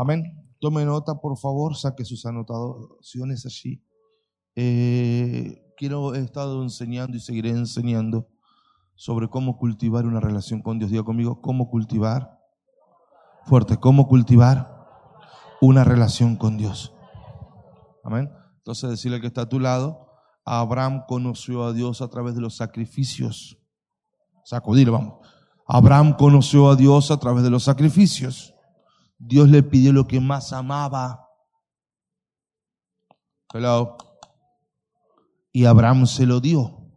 Amén. Tome nota, por favor, saque sus anotaciones allí. Eh, quiero, he estado enseñando y seguiré enseñando sobre cómo cultivar una relación con Dios. Diga conmigo, cómo cultivar, fuerte, cómo cultivar una relación con Dios. Amén. Entonces decirle que está a tu lado, Abraham conoció a Dios a través de los sacrificios. Sacudir, vamos. Abraham conoció a Dios a través de los sacrificios. Dios le pidió lo que más amaba. Hello. Y Abraham se lo dio.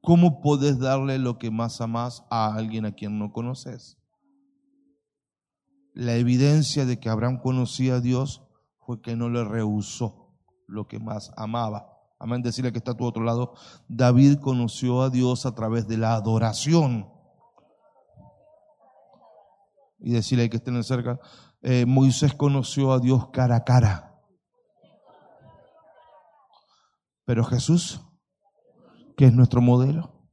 ¿Cómo puedes darle lo que más amas a alguien a quien no conoces? La evidencia de que Abraham conocía a Dios fue que no le rehusó lo que más amaba. Amén, decirle que está a tu otro lado. David conoció a Dios a través de la adoración. Y decirle que estén cerca. Eh, Moisés conoció a Dios cara a cara. Pero Jesús, que es nuestro modelo,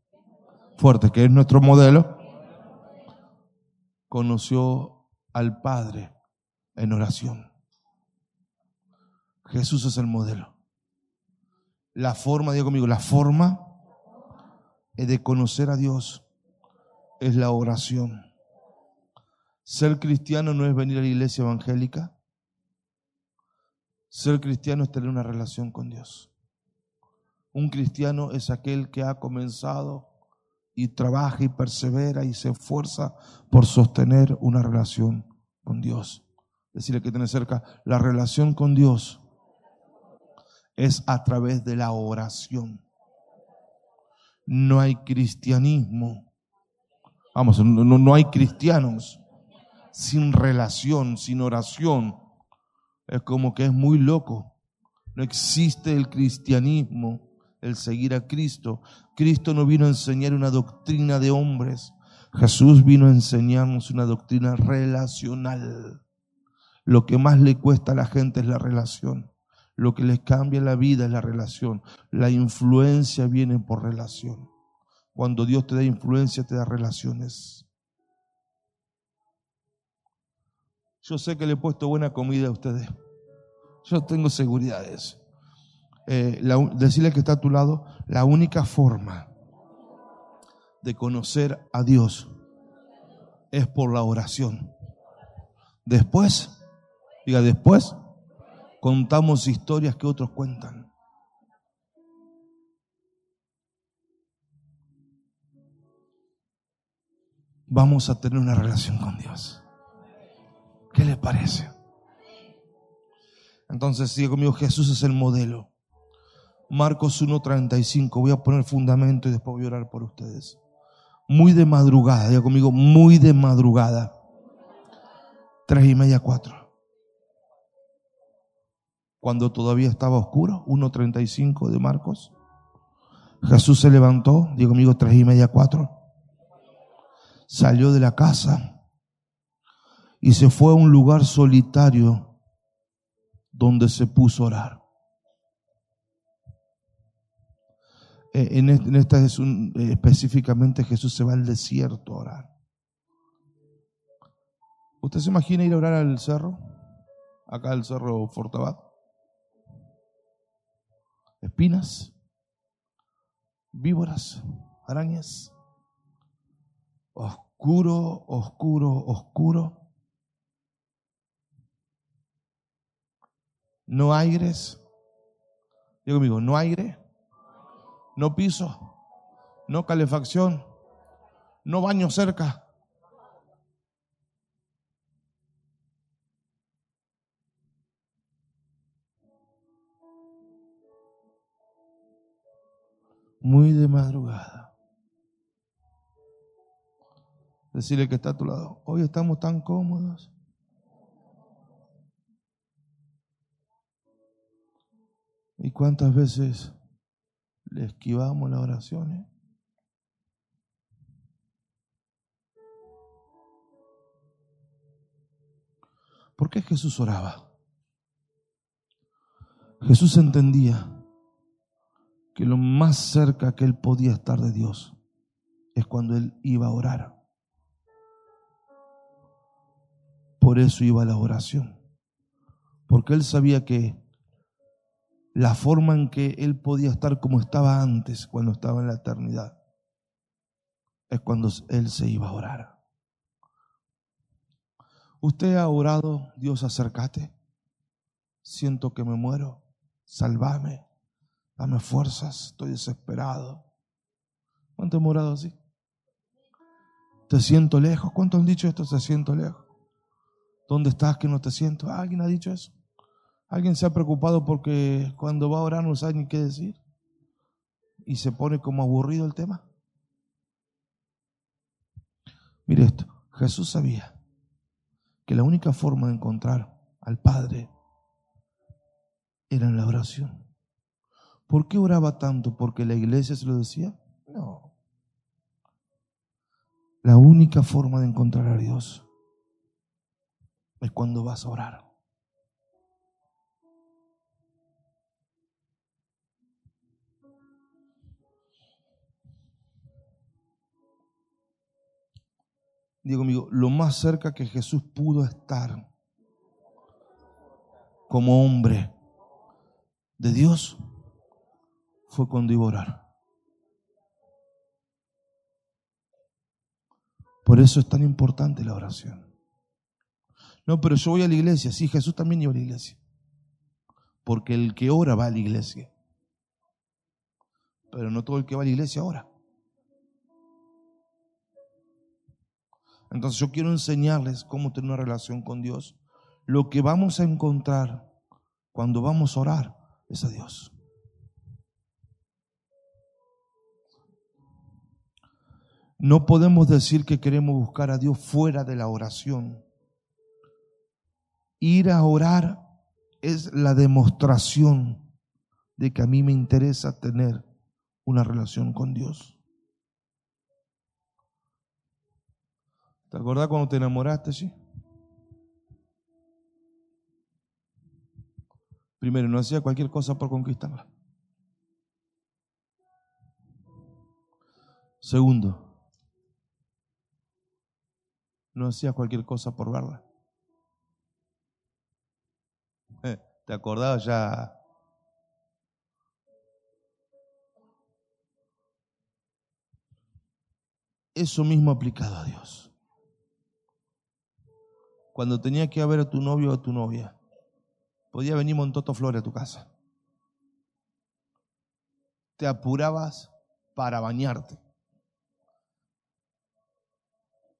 fuerte, que es nuestro modelo, conoció al Padre en oración. Jesús es el modelo. La forma, digo conmigo, la forma de conocer a Dios es la oración. Ser cristiano no es venir a la iglesia evangélica. Ser cristiano es tener una relación con Dios. Un cristiano es aquel que ha comenzado y trabaja y persevera y se esfuerza por sostener una relación con Dios. Decirle que tiene cerca, la relación con Dios es a través de la oración. No hay cristianismo. Vamos, no, no hay cristianos sin relación, sin oración. Es como que es muy loco. No existe el cristianismo, el seguir a Cristo. Cristo no vino a enseñar una doctrina de hombres. Jesús vino a enseñarnos una doctrina relacional. Lo que más le cuesta a la gente es la relación. Lo que les cambia la vida es la relación. La influencia viene por relación. Cuando Dios te da influencia, te da relaciones. Yo sé que le he puesto buena comida a ustedes. Yo tengo seguridad de eso. Eh, decirle que está a tu lado, la única forma de conocer a Dios es por la oración. Después, diga después, contamos historias que otros cuentan. Vamos a tener una relación con Dios. ¿Qué les parece? Entonces, sigue conmigo, Jesús es el modelo. Marcos 1.35, voy a poner fundamento y después voy a orar por ustedes. Muy de madrugada, diga conmigo, muy de madrugada. Tres y media, cuatro cuando todavía estaba oscuro, 1.35 de Marcos. Jesús se levantó, digo conmigo, tres y media, cuatro. Salió de la casa y se fue a un lugar solitario donde se puso a orar. Eh, en esta es un, eh, específicamente Jesús se va al desierto a orar. ¿Usted se imagina ir a orar al cerro? Acá al cerro Fortabat espinas, víboras, arañas. Oscuro, oscuro, oscuro. No aires. Digo conmigo, no aire, no piso, no calefacción, no baño cerca. muy de madrugada. Decirle que está a tu lado. Hoy estamos tan cómodos. ¿Y cuántas veces le esquivamos las oraciones? ¿Por qué Jesús oraba? Jesús entendía que lo más cerca que él podía estar de Dios es cuando él iba a orar. Por eso iba a la oración. Porque él sabía que la forma en que él podía estar como estaba antes, cuando estaba en la eternidad, es cuando él se iba a orar. ¿Usted ha orado, Dios, acércate? Siento que me muero, salvame, dame fuerzas, estoy desesperado. ¿Cuánto hemos orado así? Te siento lejos. ¿Cuánto han dicho esto? Te siento lejos. ¿Dónde estás que no te siento? ¿Alguien ha dicho eso? ¿Alguien se ha preocupado porque cuando va a orar no sabe ni qué decir? Y se pone como aburrido el tema. Mire esto, Jesús sabía que la única forma de encontrar al Padre era en la oración. ¿Por qué oraba tanto? ¿Porque la iglesia se lo decía? No. La única forma de encontrar a Dios es cuando vas a orar. Digo amigo, lo más cerca que Jesús pudo estar como hombre de Dios fue cuando iba a orar. Por eso es tan importante la oración. No, pero yo voy a la iglesia. Sí, Jesús también iba a la iglesia. Porque el que ora va a la iglesia. Pero no todo el que va a la iglesia ora. Entonces yo quiero enseñarles cómo tener una relación con Dios. Lo que vamos a encontrar cuando vamos a orar es a Dios. No podemos decir que queremos buscar a Dios fuera de la oración. Ir a orar es la demostración de que a mí me interesa tener una relación con Dios. ¿Te acordás cuando te enamoraste, sí? Primero, no hacía cualquier cosa por conquistarla. Segundo, no hacía cualquier cosa por verla. Eh, ¿Te acordás ya? Eso mismo aplicado a Dios cuando tenía que ver a tu novio o a tu novia, podía venir Montoto Flores a tu casa. Te apurabas para bañarte,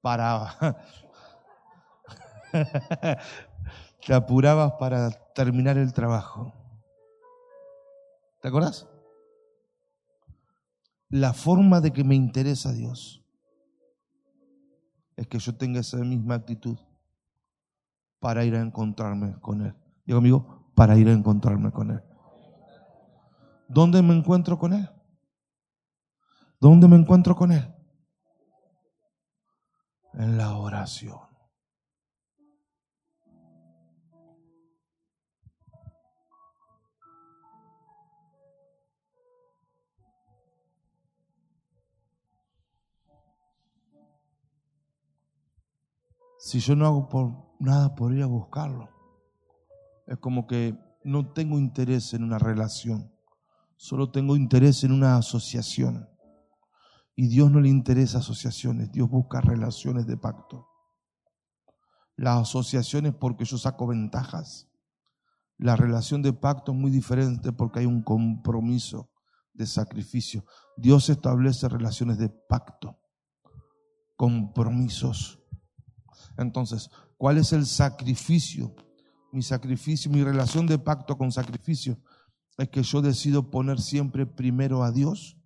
para... te apurabas para terminar el trabajo. ¿Te acordás? La forma de que me interesa Dios es que yo tenga esa misma actitud para ir a encontrarme con Él. Digo amigo, para ir a encontrarme con Él. ¿Dónde me encuentro con Él? ¿Dónde me encuentro con Él? En la oración. Si yo no hago por nada por ir a buscarlo. Es como que no tengo interés en una relación, solo tengo interés en una asociación. Y Dios no le interesa asociaciones, Dios busca relaciones de pacto. Las asociaciones porque yo saco ventajas. La relación de pacto es muy diferente porque hay un compromiso de sacrificio. Dios establece relaciones de pacto, compromisos. Entonces, ¿Cuál es el sacrificio? Mi sacrificio, mi relación de pacto con sacrificio es que yo decido poner siempre primero a Dios,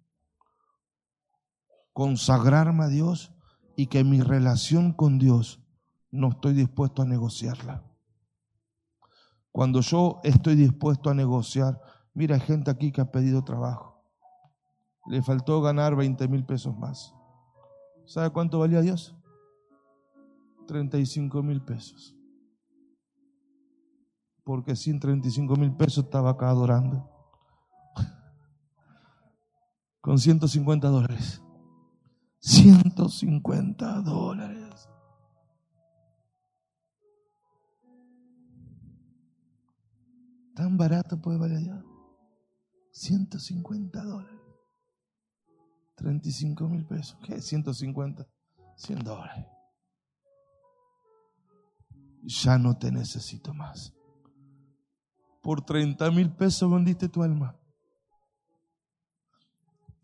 consagrarme a Dios y que mi relación con Dios no estoy dispuesto a negociarla. Cuando yo estoy dispuesto a negociar, mira, hay gente aquí que ha pedido trabajo. Le faltó ganar 20 mil pesos más. ¿Sabe cuánto valía Dios? 35 mil pesos. Porque sin 35 mil pesos estaba acá adorando. Con 150 dólares. 150 dólares. Tan barato puede valer ya. 150 dólares. 35 mil pesos. ¿Qué? 150. 100 dólares. Ya no te necesito más. Por 30 mil pesos vendiste tu alma.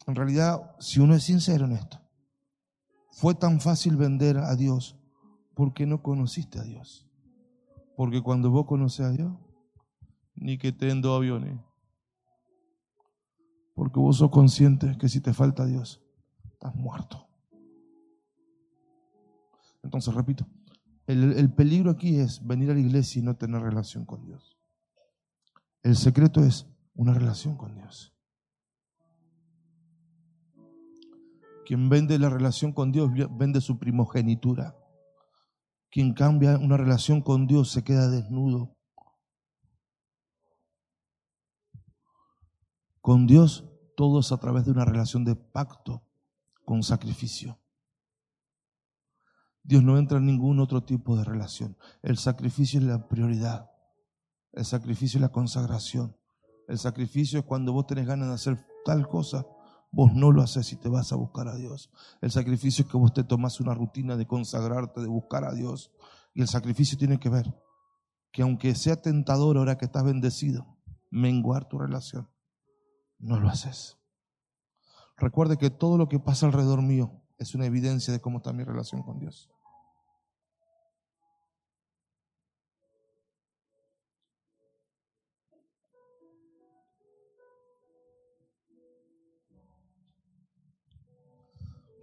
En realidad, si uno es sincero en esto, fue tan fácil vender a Dios porque no conociste a Dios. Porque cuando vos conoces a Dios, ni que te den dos aviones. Porque vos sos consciente que si te falta Dios, estás muerto. Entonces, repito, el, el, peligro aquí es venir a la iglesia y no tener relación con Dios. El secreto es una relación con Dios. Quien vende la relación con Dios vende su primogenitura. Quien cambia una relación con Dios se queda desnudo. Con Dios todo es a través de una relación de pacto con sacrificio. Dios no entra en ningún otro tipo de relación. El sacrificio es la prioridad. El sacrificio es la consagración. El sacrificio es cuando vos tenés ganas de hacer tal cosa Vos no lo haces si te vas a buscar a Dios. El sacrificio es que vos te tomas una rutina de consagrarte, de buscar a Dios. Y el sacrificio tiene que ver que aunque sea tentador ahora que estás bendecido, menguar tu relación, no lo haces. Recuerde que todo lo que pasa alrededor mío es una evidencia de cómo está mi relación con Dios.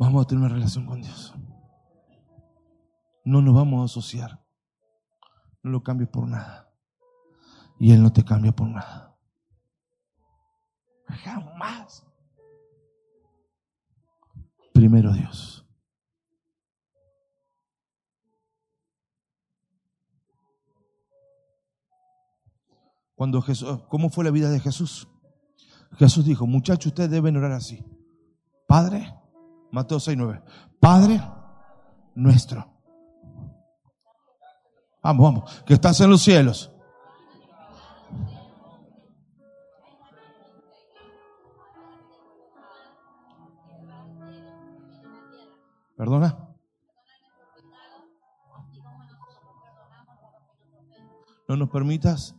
Vamos a tener una relación con Dios. No nos vamos a asociar. No lo cambies por nada. Y Él no te cambia por nada. Jamás. Primero Dios. Cuando Jesús, ¿cómo fue la vida de Jesús? Jesús dijo, muchachos, ustedes deben orar así. Padre, Mateo 6.9. Padre nuestro. Vamos, vamos, que estás en los cielos. ¿Perdona? No nos permitas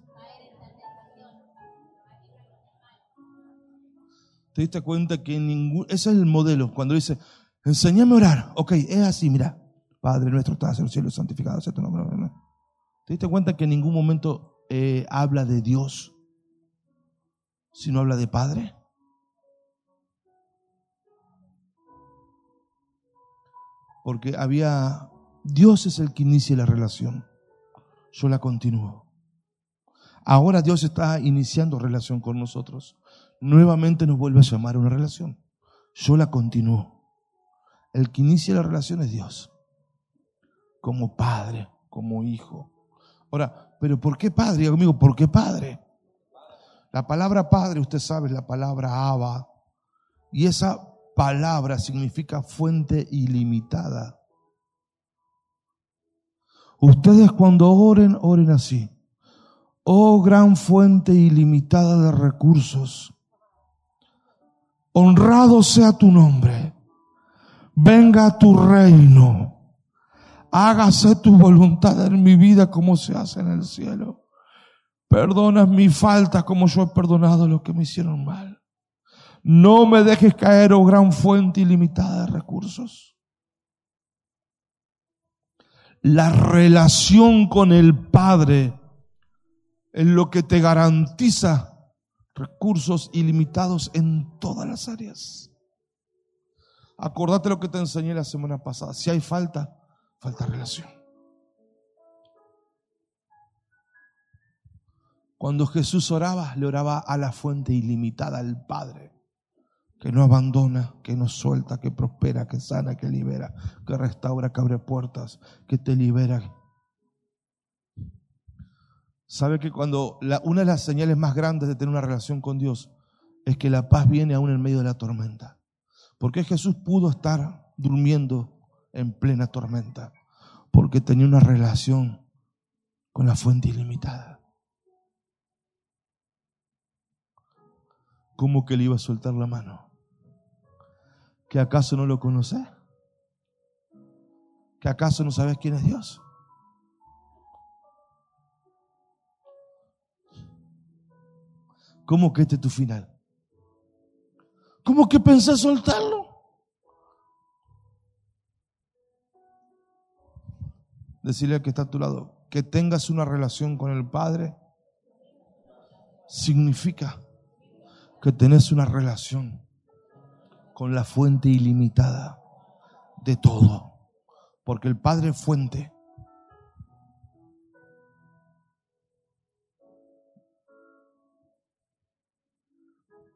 te diste cuenta que ningún, ese es el modelo, cuando dice, enséñame a orar, ok, es así, mira, Padre nuestro, estás en el cielo, santificado sea tu nombre. ¿Te diste cuenta que en ningún momento eh, habla de Dios, sino habla de Padre? Porque había, Dios es el que inicia la relación, yo la continúo. Ahora Dios está iniciando relación con nosotros nuevamente nos vuelve a llamar a una relación. Yo la continúo. El que inicia la relación es Dios. Como padre, como hijo. Ahora, pero ¿por qué padre? Amigo, ¿por qué padre? La palabra padre, usted sabe, es la palabra Abba. Y esa palabra significa fuente ilimitada. Ustedes cuando oren, oren así. Oh gran fuente ilimitada de recursos honrado sea tu nombre, venga tu reino, hágase tu voluntad en mi vida como se hace en el cielo. Perdona mi falta como yo he perdonado a los que me hicieron mal. No me dejes caer, oh gran fuente ilimitada de recursos. La relación con el Padre es lo que te garantiza recursos ilimitados en todas las áreas. Acordate lo que te enseñé la semana pasada. Si hay falta, falta relación. Cuando Jesús oraba, le oraba a la fuente ilimitada, al Padre, que no abandona, que no suelta, que prospera, que sana, que libera, que restaura, que abre puertas, que te libera, sabe que cuando una de las señales más grandes de tener una relación con Dios es que la paz viene aún en medio de la tormenta. Porque Jesús pudo estar durmiendo en plena tormenta? Porque tenía una relación con la fuente ilimitada. ¿Cómo que le iba a soltar la mano? ¿Que acaso no lo conoces? ¿Que acaso no sabes quién es Dios? ¿Cómo que este es tu final? ¿Cómo que pensás soltarlo? Decirle al que está a tu lado que tengas una relación con el Padre significa que tenés una relación con la fuente ilimitada de todo. Porque el Padre es fuente.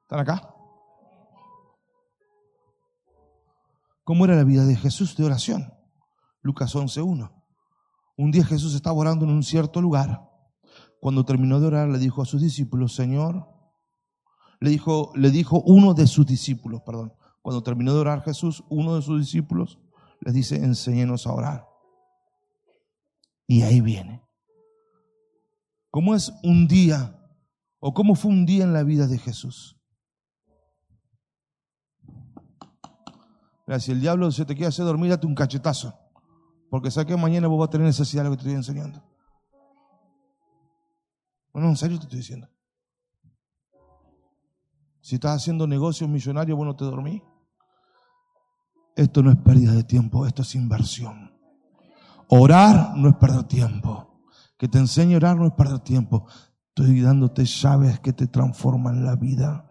¿Están acá? ¿Cómo era la vida de Jesús de oración? Lucas 11.1. Un día Jesús estaba orando en un cierto lugar. Cuando terminó de orar, le dijo a sus discípulos, Señor, le dijo, le dijo uno de sus discípulos, perdón. Cuando terminó de orar Jesús, uno de sus discípulos les dice, enséñenos a orar. Y ahí viene. ¿Cómo es un día o cómo fue un día en la vida de Jesús? Si el diablo se te quiere hacer dormir, date un cachetazo. Porque sé que mañana vos vas a tener necesidad de lo que te estoy enseñando. No, en serio te estoy diciendo. Si estás haciendo negocios millonarios, vos no te dormís. Esto no es pérdida de tiempo, esto es inversión. Orar no es perder tiempo. Que te enseñe a orar no es perder tiempo. Estoy dándote llaves que te transforman la vida.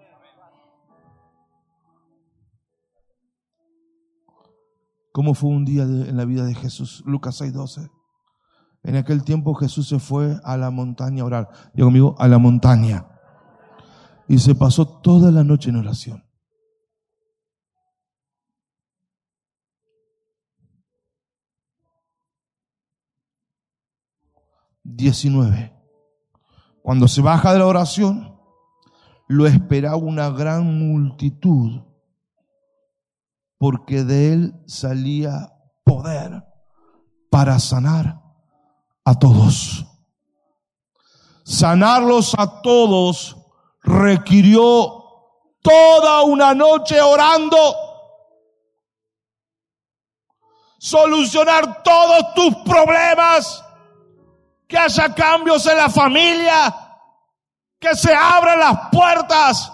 ¿Cómo fue un día en la vida de Jesús? Lucas 6:12. En aquel tiempo Jesús se fue a la montaña a orar. Digo conmigo, a la montaña. Y se pasó toda la noche en oración. Diecinueve. Cuando se baja de la oración, lo esperaba una gran multitud porque de él salía poder para sanar a todos. Sanarlos a todos requirió toda una noche orando. Solucionar todos tus problemas. Que haya cambios en la familia. Que se abran las puertas.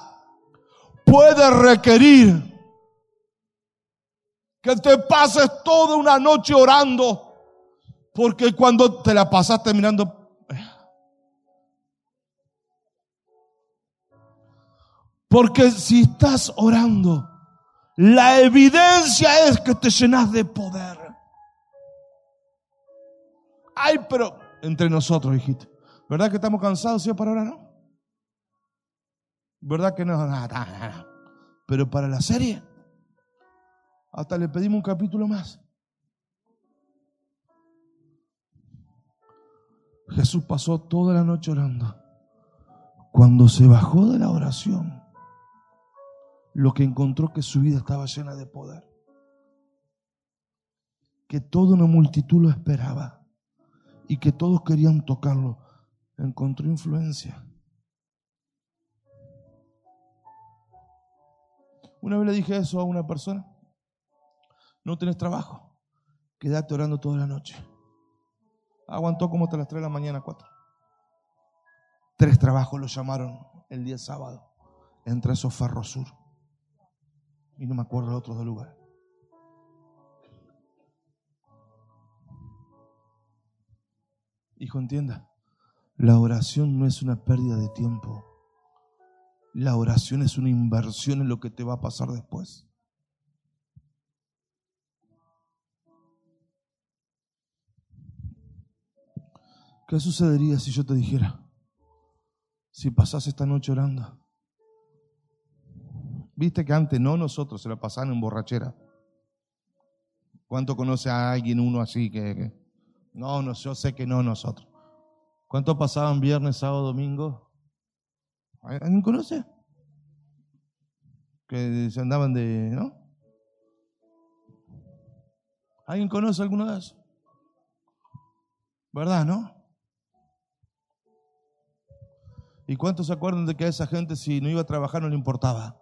Puede requerir que te pases toda una noche orando. Porque cuando te la pasaste mirando... Porque si estás orando, la evidencia es que te llenas de poder. Ay, pero entre nosotros, hijito. ¿Verdad que estamos cansados, Señor, para orar, no? ¿Verdad que no? Pero para la serie. Hasta le pedimos un capítulo más. Jesús pasó toda la noche orando. Cuando se bajó de la oración, lo que encontró que su vida estaba llena de poder. Que toda una multitud lo esperaba y que todos querían tocarlo. Encontró influencia. Una vez le dije eso a una persona no tenés trabajo, quédate orando toda la noche. Aguantó como hasta las 3 de la mañana, 4. Tres trabajos lo llamaron el día sábado. Entre esos Sur. Y no me acuerdo de otros dos lugares. Hijo, entienda, la oración no es una pérdida de tiempo. La oración es una inversión en lo que te va a pasar después. ¿Qué sucedería si yo te dijera, si pasas esta noche orando? Viste que antes no nosotros se la pasaban en borrachera. ¿Cuánto conoce a alguien uno así que, no, no, yo sé que no nosotros? ¿Cuánto pasaban viernes, sábado, domingo? ¿Alguien conoce? Que se andaban de, ¿no? ¿Alguien conoce alguno de esos? ¿Verdad, no? ¿Y cuántos se acuerdan de que a esa gente si no iba a trabajar no le importaba?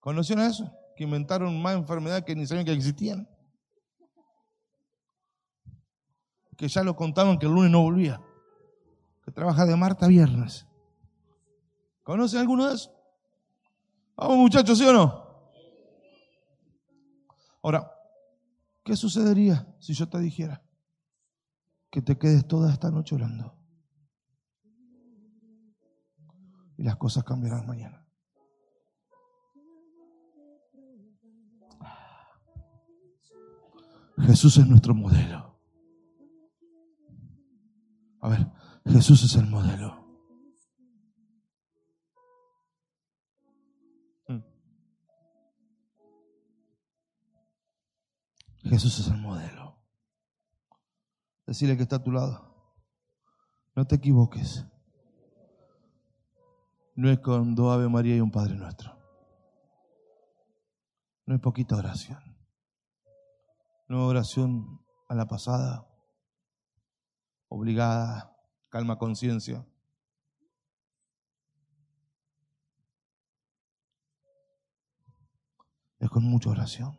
¿Conocieron eso? Que inventaron más enfermedades que ni sabían que existían. Que ya lo contaban que el lunes no volvía. Que trabaja de martes a viernes. ¿Conocen alguno de esos? Vamos muchachos, ¿sí o no? Ahora, ¿qué sucedería si yo te dijera que te quedes toda esta noche orando? Y las cosas cambiarán mañana. Jesús es nuestro modelo. A ver, Jesús es el modelo. Jesús es el modelo. Decirle que está a tu lado. No te equivoques. No es con dos Ave María y un Padre Nuestro. No es poquita oración. No es oración a la pasada, obligada, calma conciencia. Es con mucha oración.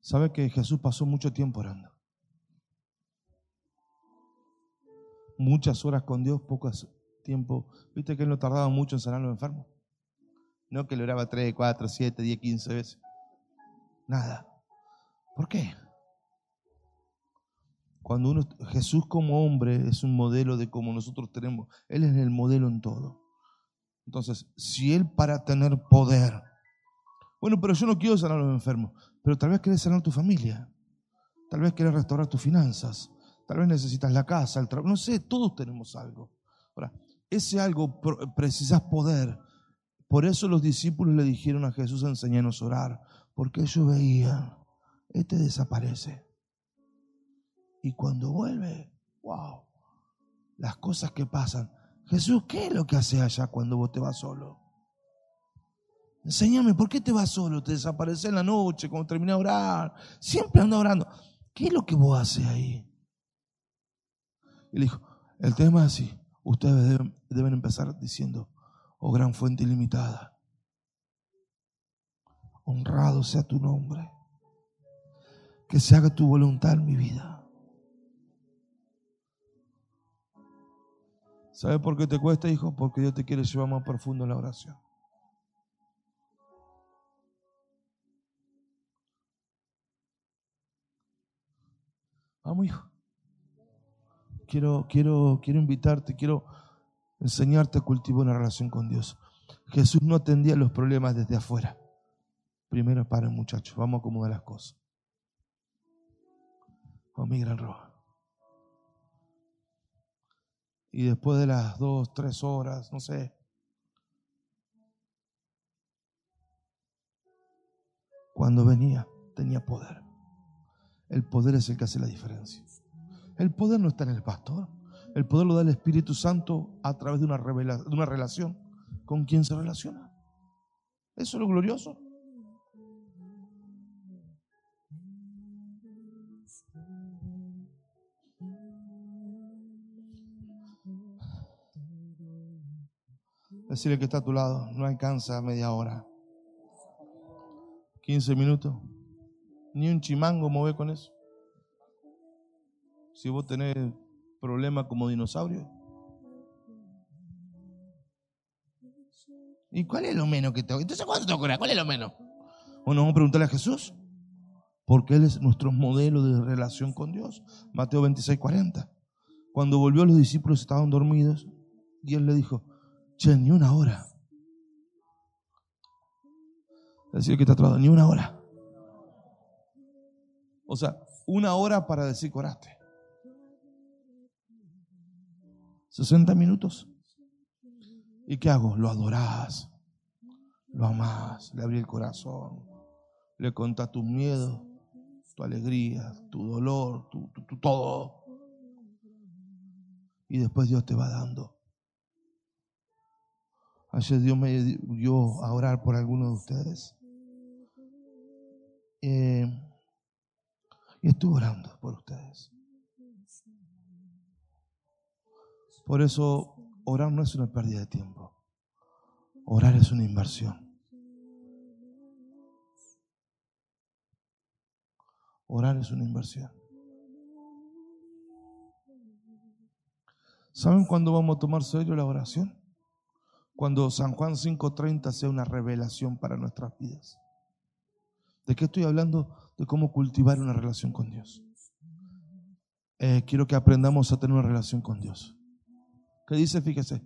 ¿Sabe que Jesús pasó mucho tiempo orando? Muchas horas con Dios, poco tiempo. ¿Viste que él no tardaba mucho en sanar a los enfermos? No que le oraba 3, 4, 7, 10, 15 veces. Nada. ¿Por qué? Cuando uno, Jesús como hombre es un modelo de como nosotros tenemos, Él es el modelo en todo. Entonces, si Él para tener poder, bueno, pero yo no quiero sanar a los enfermos, pero tal vez querés sanar tu familia, tal vez querés restaurar tus finanzas, tal vez necesitas la casa, el trabajo, no sé, todos tenemos algo. Ahora, ese algo precisas poder. Por eso los discípulos le dijeron a Jesús, enseñanos a orar, porque ellos veían, este desaparece. Y cuando vuelve, wow, las cosas que pasan. Jesús, ¿qué es lo que hace allá cuando vos te vas solo? Enséñame, ¿por qué te vas solo? Te desapareces en la noche, cuando terminas de orar. Siempre ando orando. ¿Qué es lo que vos haces ahí? Y le dijo, el tema es así. Ustedes deben, deben empezar diciendo, oh gran fuente ilimitada, honrado sea tu nombre, que se haga tu voluntad en mi vida. ¿Sabes por qué te cuesta, hijo? Porque Dios te quiere llevar más profundo en la oración. Vamos, hijo. Quiero, quiero, quiero invitarte, quiero enseñarte a cultivar una relación con Dios. Jesús no atendía los problemas desde afuera. Primero para muchachos, vamos a acomodar las cosas. Oh, mi gran roja. Y después de las dos, tres horas, no sé, cuando venía, tenía poder. El poder es el que hace la diferencia. El poder no está en el pastor. El poder lo da el Espíritu Santo a través de una, de una relación con quien se relaciona. Eso es lo glorioso. Decirle que está a tu lado, no alcanza media hora. 15 minutos. Ni un chimango mueve con eso. Si vos tenés problemas como dinosaurio. ¿Y cuál es lo menos que tengo? Entonces, ¿cuánto tengo que ¿Cuál es lo menos? Bueno, vamos a preguntarle a Jesús. Porque Él es nuestro modelo de relación con Dios. Mateo 26, 40. Cuando volvió, los discípulos estaban dormidos. Y Él le dijo: Che, ni una hora. Decir que está atrás, ni una hora. O sea, una hora para decir coraste. 60 minutos. ¿Y qué hago? Lo adorás, lo amás, le abrí el corazón, le contás tus miedos, tu alegría, tu dolor, tu, todo. Y después Dios te va dando. Ayer Dios me dio a orar por algunos de ustedes. Eh, y estuve orando por ustedes. Por eso orar no es una pérdida de tiempo. Orar es una inversión. Orar es una inversión. ¿Saben cuándo vamos a tomar serio la oración? Cuando San Juan 5:30 sea una revelación para nuestras vidas. ¿De qué estoy hablando? De cómo cultivar una relación con Dios. Eh, quiero que aprendamos a tener una relación con Dios. ¿Qué dice? Fíjese,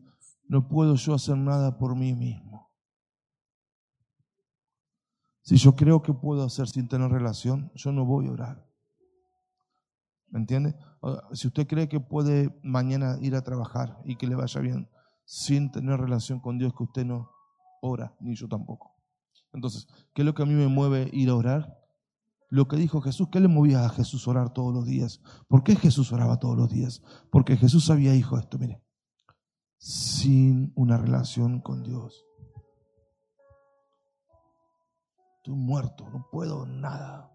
no puedo yo hacer nada por mí mismo. Si yo creo que puedo hacer sin tener relación, yo no voy a orar. ¿Me entiende? Si usted cree que puede mañana ir a trabajar y que le vaya bien sin tener relación con Dios, que usted no ora, ni yo tampoco. Entonces, ¿qué es lo que a mí me mueve ir a orar? Lo que dijo Jesús, ¿qué le movía a Jesús orar todos los días? ¿Por qué Jesús oraba todos los días? Porque Jesús había dicho esto, mire, sin una relación con Dios. Estoy muerto, no puedo nada.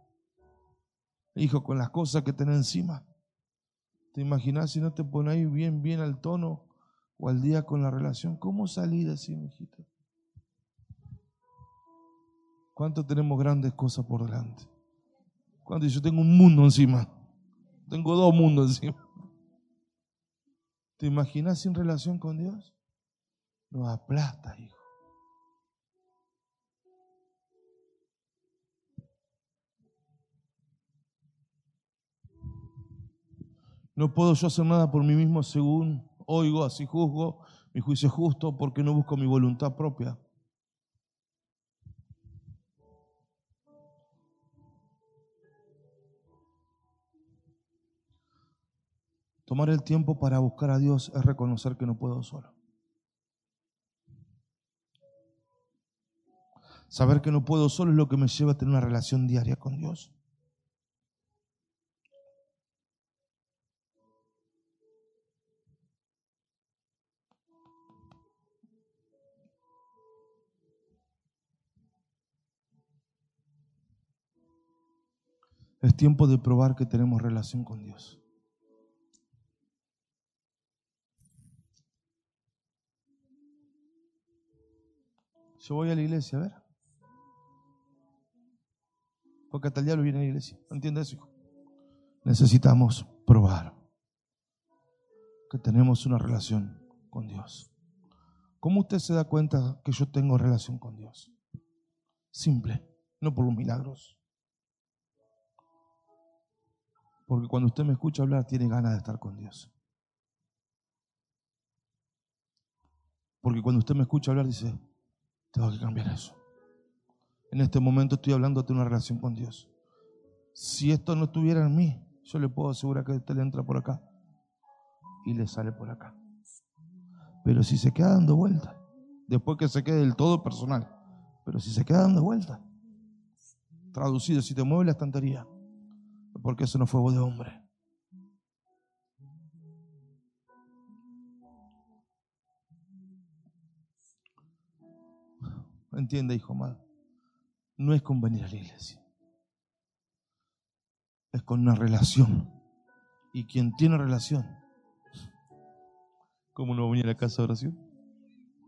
Hijo, con las cosas que tenés encima. ¿Te imaginas si no te ahí bien, bien al tono o al día con la relación? ¿Cómo salir así, mijita? ¿Cuánto tenemos grandes cosas por delante? ¿Cuánto? Yo tengo un mundo encima. Tengo dos mundos encima. ¿Te imaginas sin relación con Dios? Nos aplasta, hijo. No puedo yo hacer nada por mí mismo según oigo, así juzgo, mi juicio es justo porque no busco mi voluntad propia. Tomar el tiempo para buscar a Dios es reconocer que no puedo solo. Saber que no puedo solo es lo que me lleva a tener una relación diaria con Dios. Es tiempo de probar que tenemos relación con Dios. Yo voy a la iglesia, a ver. Porque hasta el diablo viene a la iglesia. ¿Entiendes eso, hijo? Necesitamos probar que tenemos una relación con Dios. ¿Cómo usted se da cuenta que yo tengo relación con Dios? Simple, no por los milagros. Porque cuando usted me escucha hablar, tiene ganas de estar con Dios. Porque cuando usted me escucha hablar, dice, tengo que cambiar eso. En este momento estoy hablando de una relación con Dios. Si esto no estuviera en mí, yo le puedo asegurar que usted le entra por acá y le sale por acá. Pero si se queda dando vuelta, después que se quede del todo personal, pero si se queda dando vuelta, traducido, si te mueve la estantería, porque eso no fue voz de hombre. Entiende, hijo amado. No es con venir a la iglesia. Es con una relación. Y quien tiene relación, ¿cómo no va a venir a la casa de oración?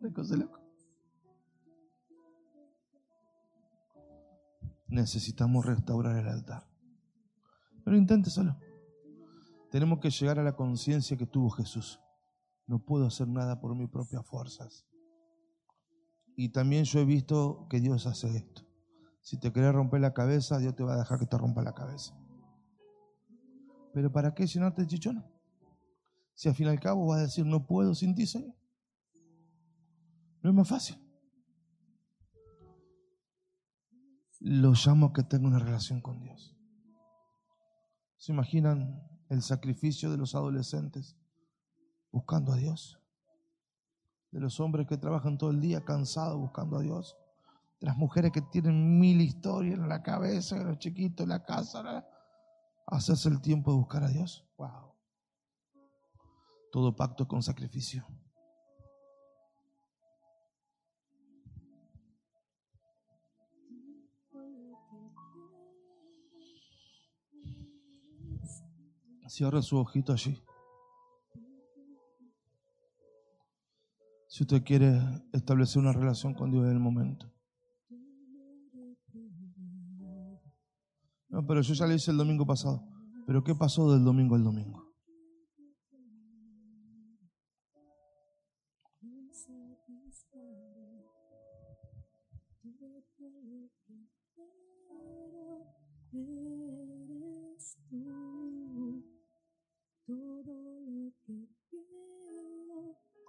Una cosa loco. Necesitamos restaurar el altar. Pero intente solo. Tenemos que llegar a la conciencia que tuvo Jesús. No puedo hacer nada por mis propias fuerzas. Y también yo he visto que Dios hace esto. Si te querés romper la cabeza, Dios te va a dejar que te rompa la cabeza. Pero ¿para qué llenarte de chichones? Si al fin y al cabo vas a decir, no puedo sin ti, Señor. No es más fácil. Lo llamo a que tenga una relación con Dios. ¿Se imaginan el sacrificio de los adolescentes buscando a Dios? De los hombres que trabajan todo el día cansados buscando a Dios. De las mujeres que tienen mil historias en la cabeza, de los chiquitos la casa. Hacerse el tiempo de buscar a Dios. Wow. Todo pacto con sacrificio. Cierra su ojito allí. Si usted quiere establecer una relación con Dios en el momento. No, pero yo ya le hice el domingo pasado. Pero ¿qué pasó del domingo al domingo?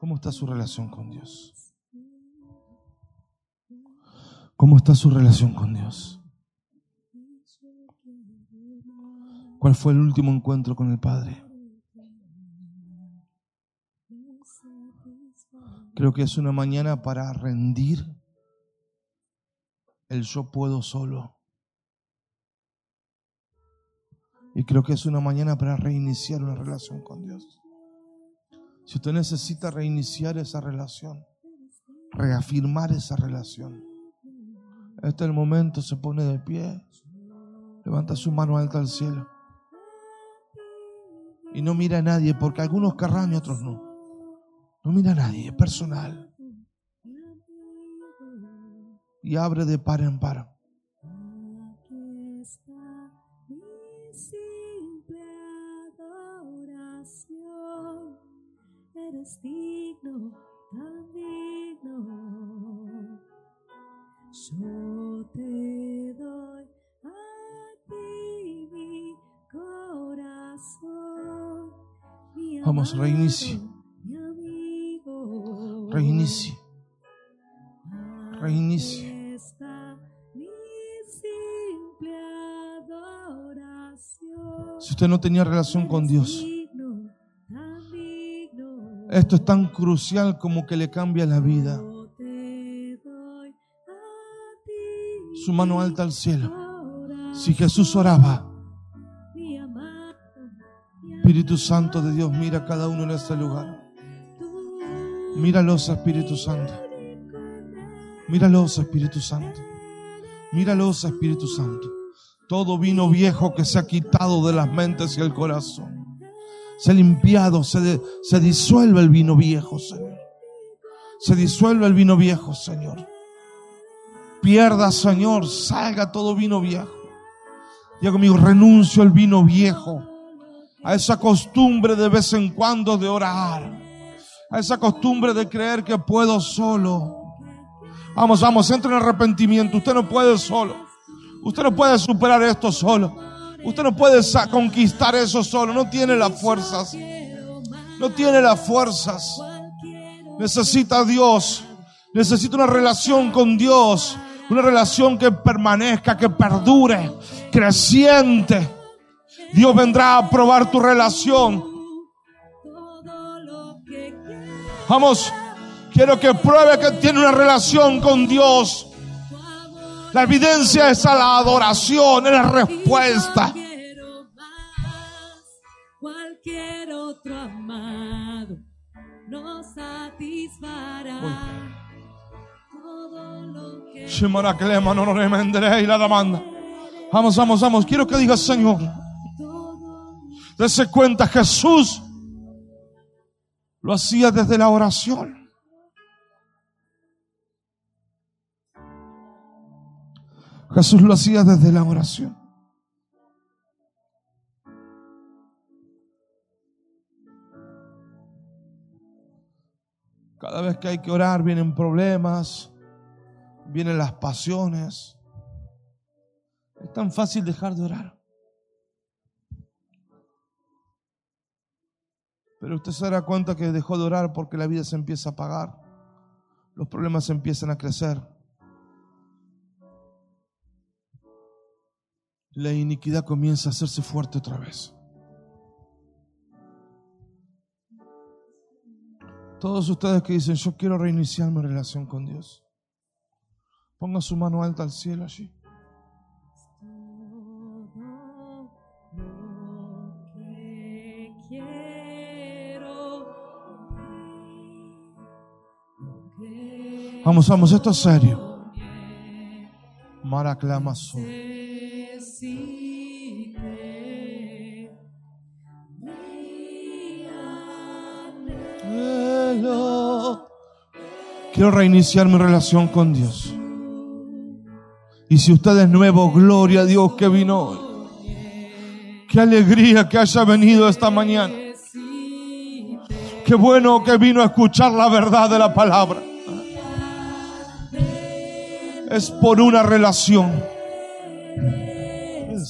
¿Cómo está su relación con Dios? ¿Cómo está su relación con Dios? ¿Cuál fue el último encuentro con el Padre? Creo que es una mañana para rendir el yo puedo solo. Y creo que es una mañana para reiniciar una relación con Dios. Si usted necesita reiniciar esa relación, reafirmar esa relación, este es el momento, se pone de pie, levanta su mano alta al cielo y no mira a nadie, porque algunos querrán y otros no. No mira a nadie, es personal. Y abre de par en par. Eres digno, tan digno. Yo te doy a ti mi corazón. Mi Vamos, amado, reinicie. mi amigo. Reinicie, reinicie. Si usted no tenía relación con Dios. Esto es tan crucial como que le cambia la vida. Su mano alta al cielo. Si Jesús oraba, Espíritu Santo de Dios, mira a cada uno en este lugar. Míralos, Espíritu Santo. Míralos, Espíritu Santo. Míralos, Espíritu Santo. Todo vino viejo que se ha quitado de las mentes y el corazón. Se ha limpiado, se, se disuelve el vino viejo, Señor. Se disuelve el vino viejo, Señor. Pierda, Señor, salga todo vino viejo. Diga conmigo, renuncio al vino viejo. A esa costumbre de vez en cuando de orar. A esa costumbre de creer que puedo solo. Vamos, vamos, entra en arrepentimiento. Usted no puede solo. Usted no puede superar esto solo. Usted no puede conquistar eso solo. No tiene las fuerzas. No tiene las fuerzas. Necesita a Dios. Necesita una relación con Dios. Una relación que permanezca, que perdure, creciente. Dios vendrá a probar tu relación. Vamos, quiero que pruebe que tiene una relación con Dios. La evidencia es a la adoración, es la respuesta. Cualquier otro amado no satisfará todo lo que no la demanda. Vamos, vamos, vamos. Quiero que digas, Señor, dese cuenta, Jesús lo hacía desde la oración. Jesús lo hacía desde la oración. Cada vez que hay que orar vienen problemas, vienen las pasiones. Es tan fácil dejar de orar. Pero usted se dará cuenta que dejó de orar porque la vida se empieza a apagar. Los problemas empiezan a crecer. La iniquidad comienza a hacerse fuerte otra vez. Todos ustedes que dicen, yo quiero reiniciar mi relación con Dios. Ponga su mano alta al cielo allí. Vamos, vamos, esto es serio. Maraclamazo. Quiero reiniciar mi relación con Dios. Y si usted es nuevo, gloria a Dios que vino hoy. Qué alegría que haya venido esta mañana. Qué bueno que vino a escuchar la verdad de la palabra. Es por una relación.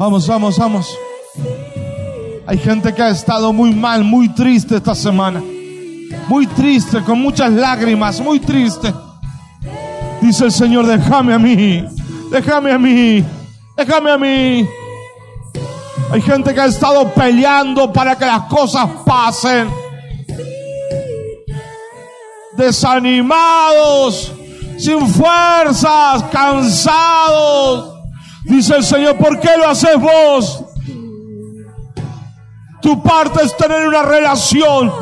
Vamos, vamos, vamos. Hay gente que ha estado muy mal, muy triste esta semana. Muy triste, con muchas lágrimas, muy triste. Dice el Señor, déjame a mí, déjame a mí, déjame a mí. Hay gente que ha estado peleando para que las cosas pasen. Desanimados, sin fuerzas, cansados. Dice el Señor, ¿por qué lo haces vos? Tu parte es tener una relación.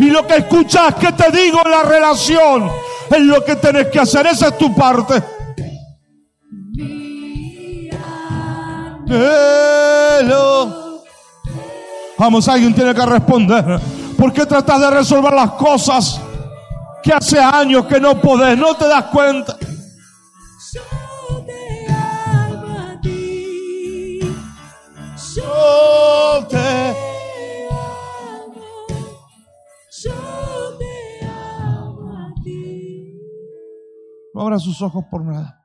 Y lo que escuchas que te digo en la relación es lo que tenés que hacer. Esa es tu parte. Hello. Vamos, alguien tiene que responder. ¿Por qué tratas de resolver las cosas que hace años que no podés? No te das cuenta. No abra sus ojos por nada.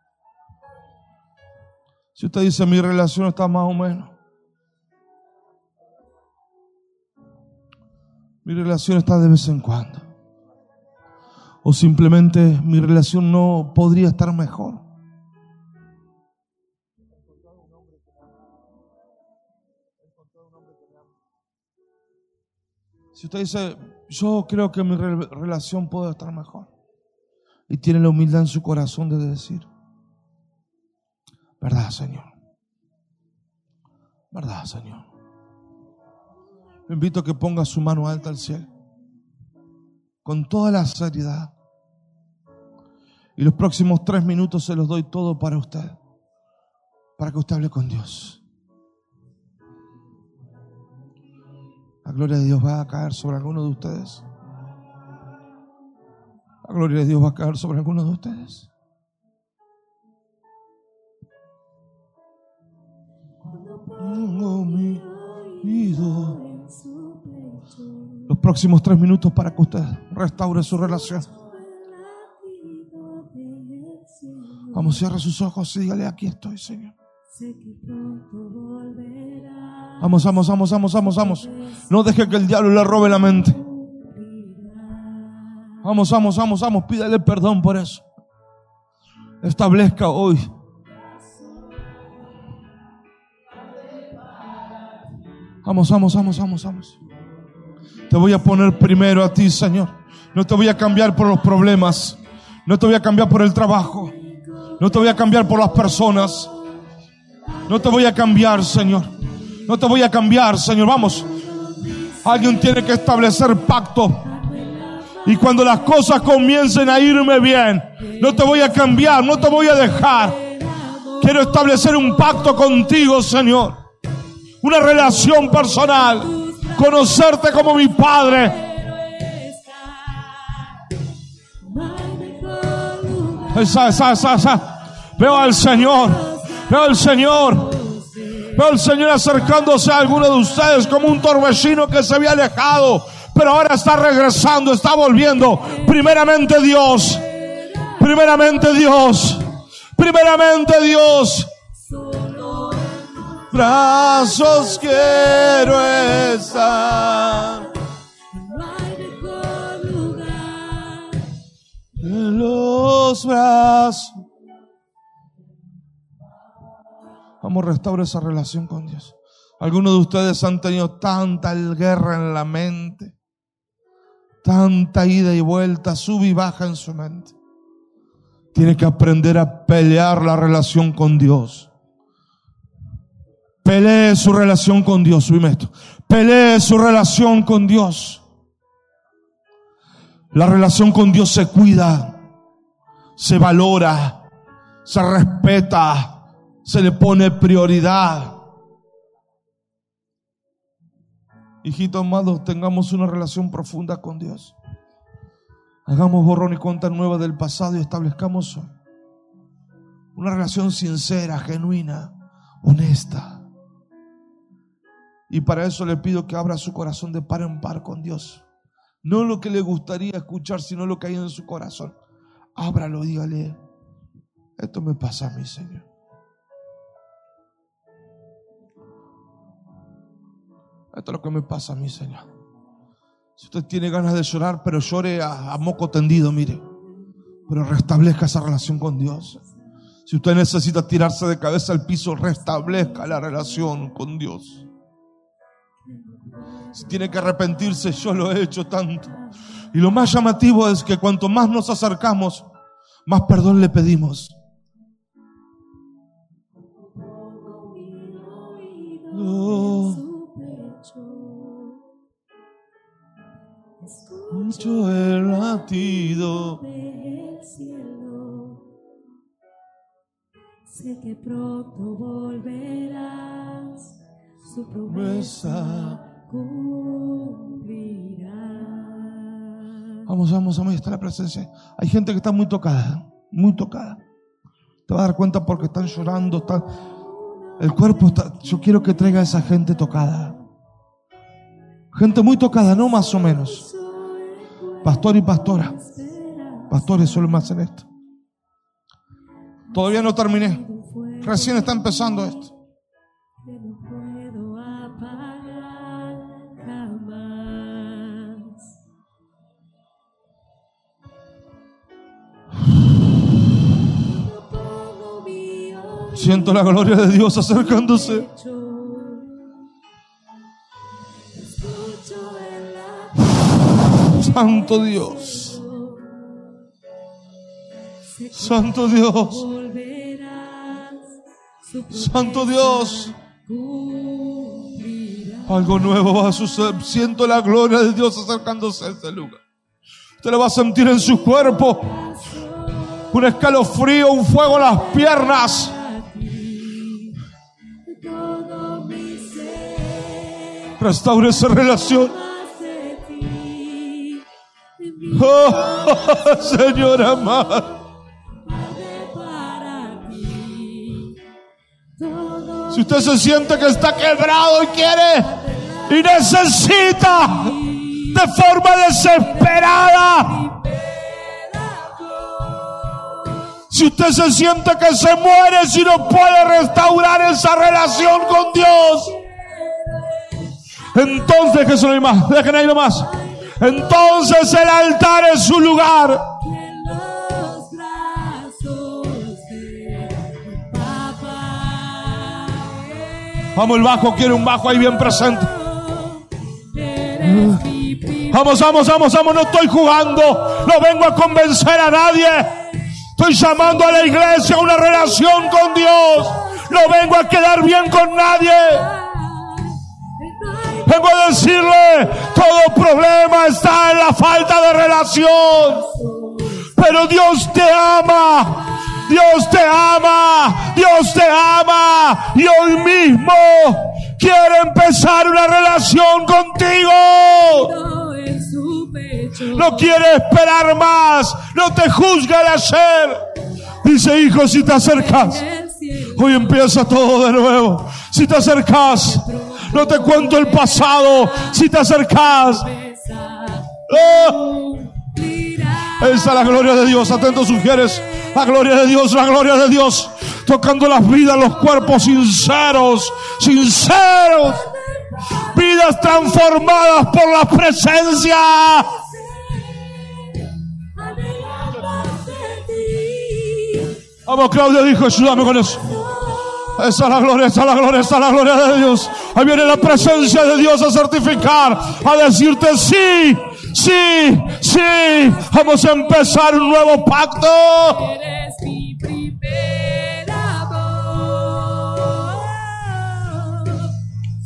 Si usted dice mi relación está más o menos. Mi relación está de vez en cuando. O simplemente mi relación no podría estar mejor. Si usted dice, yo creo que mi re- relación puede estar mejor y tiene la humildad en su corazón de decir, ¿verdad, Señor? ¿Verdad, Señor? Le invito a que ponga su mano alta al cielo, con toda la seriedad. Y los próximos tres minutos se los doy todo para usted, para que usted hable con Dios. La gloria de Dios va a caer sobre alguno de ustedes. La gloria de Dios va a caer sobre alguno de ustedes. Los próximos tres minutos para que usted restaure su relación. Vamos, cierre sus ojos y dígale, aquí estoy, Señor. Vamos, vamos, vamos, vamos, vamos, vamos. No deje que el diablo le robe la mente. Vamos, vamos, vamos, vamos. Pídale perdón por eso. Establezca hoy. Vamos, vamos, vamos, vamos, vamos. Te voy a poner primero a ti, Señor. No te voy a cambiar por los problemas. No te voy a cambiar por el trabajo. No te voy a cambiar por las personas. No te voy a cambiar, Señor. No te voy a cambiar, Señor. Vamos. Alguien tiene que establecer pacto. Y cuando las cosas comiencen a irme bien, no te voy a cambiar, no te voy a dejar. Quiero establecer un pacto contigo, Señor. Una relación personal. Conocerte como mi Padre. Esa, esa, esa. Veo al Señor. Veo al Señor. Veo al Señor acercándose a alguno de ustedes como un torbellino que se había alejado. Pero ahora está regresando, está volviendo. Primeramente Dios. Primeramente Dios. Primeramente Dios. Brazos quiero estar. En los brazos. Vamos, restaura esa relación con Dios. Algunos de ustedes han tenido tanta guerra en la mente, tanta ida y vuelta, sube y baja en su mente. Tiene que aprender a pelear la relación con Dios. Pelee su relación con Dios, subime esto. Pelee su relación con Dios. La relación con Dios se cuida, se valora, se respeta, se le pone prioridad. Hijito amado, tengamos una relación profunda con Dios. Hagamos borrón y cuenta nueva del pasado y establezcamos una relación sincera, genuina, honesta. Y para eso le pido que abra su corazón de par en par con Dios. No lo que le gustaría escuchar, sino lo que hay en su corazón. Ábralo, dígale, esto me pasa a mí, Señor. Esto es lo que me pasa a mí, Señor. Si usted tiene ganas de llorar, pero llore a, moco tendido, mire. Pero restablezca esa relación con Dios. Si usted necesita tirarse de cabeza al piso, restablezca la relación con Dios. Si tiene que arrepentirse, yo lo he hecho tanto. Y lo más llamativo es que cuanto más nos acercamos, más perdón le pedimos. Oh. Escucho el latido. del cielo. Sé que pronto volverás, su promesa cumplirá. Vamos, vamos, vamos, está la presencia. Hay gente que está muy tocada, muy tocada. Te vas a dar cuenta porque están llorando, están... El cuerpo está... Yo quiero que traiga a esa gente tocada. Gente muy tocada, no más o menos. Pastor y pastora. Pastores solo más en esto. Todavía no terminé. Recién está empezando esto. Siento la gloria de Dios acercándose. Santo Dios. Santo Dios. Santo Dios. Algo nuevo va a suceder. Siento la gloria de Dios acercándose a este lugar. Usted lo va a sentir en su cuerpo. Un escalofrío, un fuego en las piernas. Restaure esa relación. Oh, Señor amado. Si usted se siente que está quebrado y quiere y necesita de forma desesperada. Si usted se siente que se muere si no puede restaurar esa relación con Dios, entonces Jesús no hay más, dejen ahí nomás. Entonces el altar es su lugar. Vamos, el bajo, quiere un bajo ahí bien presente. Vamos, vamos, vamos, vamos, no estoy jugando, no vengo a convencer a nadie. Estoy llamando a la iglesia a una relación con Dios. No vengo a quedar bien con nadie. Vengo a decirle, todo problema está en la falta de relación. Pero Dios te ama. Dios te ama. Dios te ama. Y hoy mismo quiere empezar una relación contigo. No quiere esperar más. No te juzga el hacer. Dice, hijo, si te acercas, hoy empieza todo de nuevo. Si te acercas, no te cuento el pasado. Si te acercas, ¡oh! esa es la gloria de Dios. Atentos, mujeres. La gloria de Dios, la gloria de Dios. Tocando las vidas, los cuerpos sinceros, sinceros. Vidas transformadas por la presencia. Vamos, Claudio dijo, ayúdame con eso. Esa es la gloria, esa es la gloria, esa es la gloria de Dios. Ahí viene la presencia de Dios a certificar, a decirte sí, sí, sí. Vamos a empezar un nuevo pacto. Eres mi primer amor.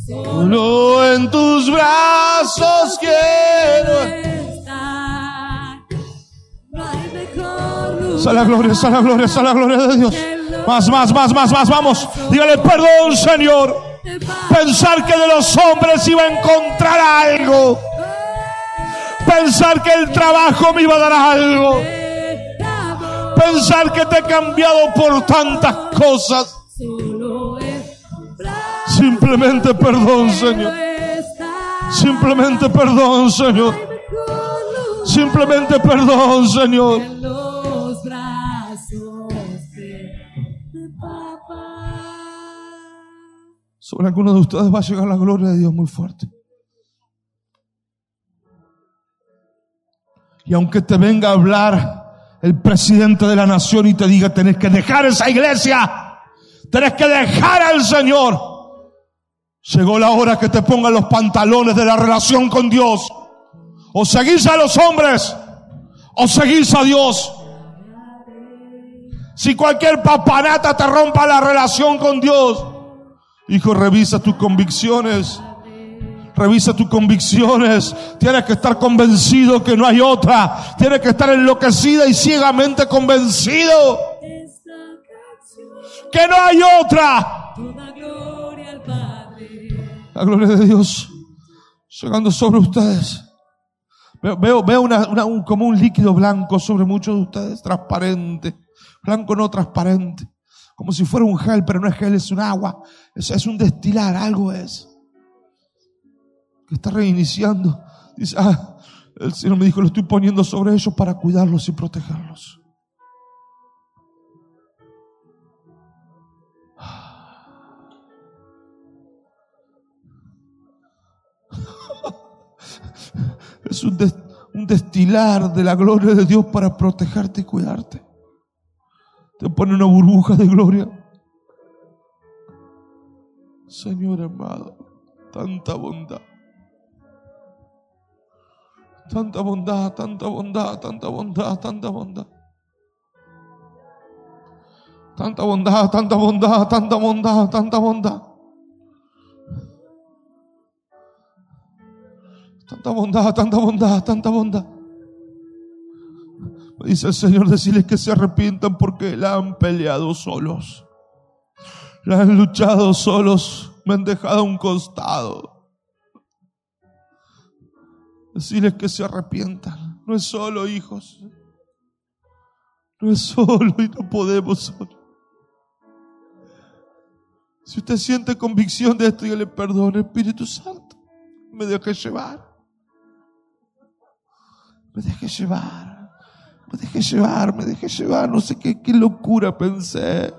Solo en tus brazos quiero. estar. No hay mejor lugar. Esa es la gloria, esa es la gloria, esa es la gloria de Dios. Más, más, más, más, más, vamos. Dígale perdón, Señor. Pensar que de los hombres iba a encontrar algo. Pensar que el trabajo me iba a dar algo. Pensar que te he cambiado por tantas cosas. Simplemente perdón, Señor. Simplemente perdón, Señor. Simplemente perdón, Señor. Sobre algunos de ustedes va a llegar la gloria de Dios muy fuerte. Y aunque te venga a hablar el presidente de la nación y te diga, tenés que dejar esa iglesia, tenés que dejar al Señor. Llegó la hora que te pongan los pantalones de la relación con Dios. O seguís a los hombres, o seguís a Dios. Si cualquier papanata te rompa la relación con Dios, Hijo, revisa tus convicciones. Revisa tus convicciones. Tienes que estar convencido que no hay otra. Tienes que estar enloquecida y ciegamente convencido que no hay otra. La gloria de Dios llegando sobre ustedes. Veo, veo, veo una- un- como un líquido blanco sobre muchos de ustedes, transparente. Blanco no transparente. Como si fuera un gel, pero no es gel, es un agua. Es, es un destilar, algo es. Que está reiniciando. Dice, ah, el Señor me dijo, lo estoy poniendo sobre ellos para cuidarlos y protegerlos. Es un, des- un destilar de la gloria de Dios para protegerte y cuidarte. Te pone una burbuja de gloria. Señor amado, tanta bondad. Tanta bondad, tanta bondad, tanta bondad, tanta bondad. Tanta bondad, tanta bondad, tanta bondad, tanta bondad. Tanta bondad, tanta bondad, tanta bondad. Dice el Señor, decirles que se arrepientan porque la han peleado solos. La han luchado solos, me han dejado a un costado. Decirles que se arrepientan. No es solo, hijos. No es solo y no podemos solo. Si usted siente convicción de esto, yo le perdone, Espíritu Santo. Me deje llevar. Me deje llevar. Me deje llevar, me deje llevar. No sé qué, qué locura pensé.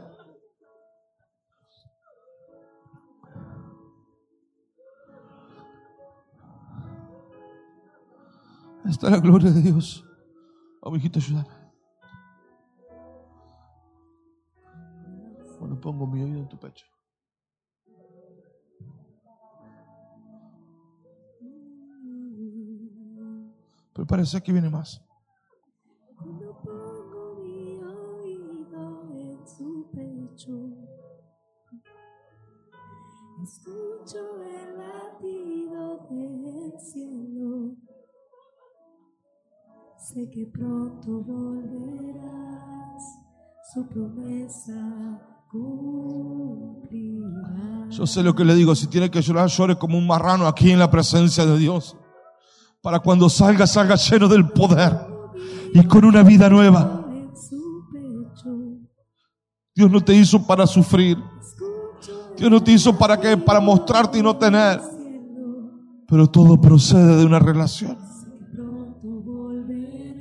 Está la gloria de Dios. Vamos, hijito, ayúdame. Cuando pongo mi oído en tu pecho. Pero parece que viene más. Pecho, escucho el latido del cielo. Sé que pronto volverás, su promesa cumplirá. Yo sé lo que le digo. Si tiene que llorar, llore como un marrano aquí en la presencia de Dios. Para cuando salga, salga lleno del poder y con una vida nueva. Dios no te hizo para sufrir. Dios no te hizo para que para mostrarte y no tener. Pero todo procede de una relación. que pronto volverás,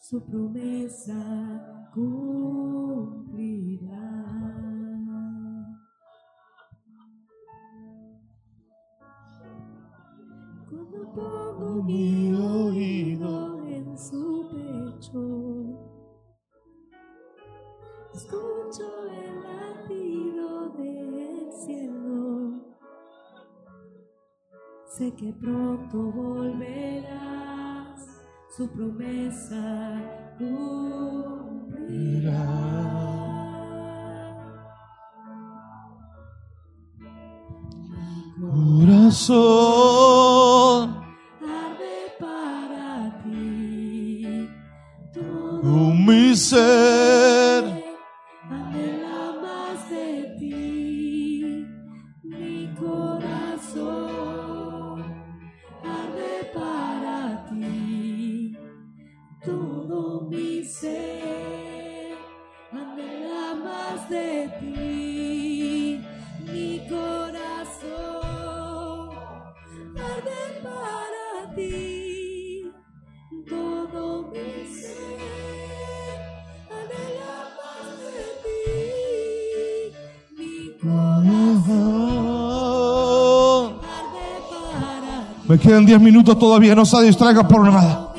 su promesa cumplirá. Cuando pongo mi oído en su pecho, escucho el latido del cielo. Sé que pronto volverás, su promesa cumplirá. Corazón. para ti. Todo mi ser. Quedan 10 minutos todavía, no se distraiga por nada.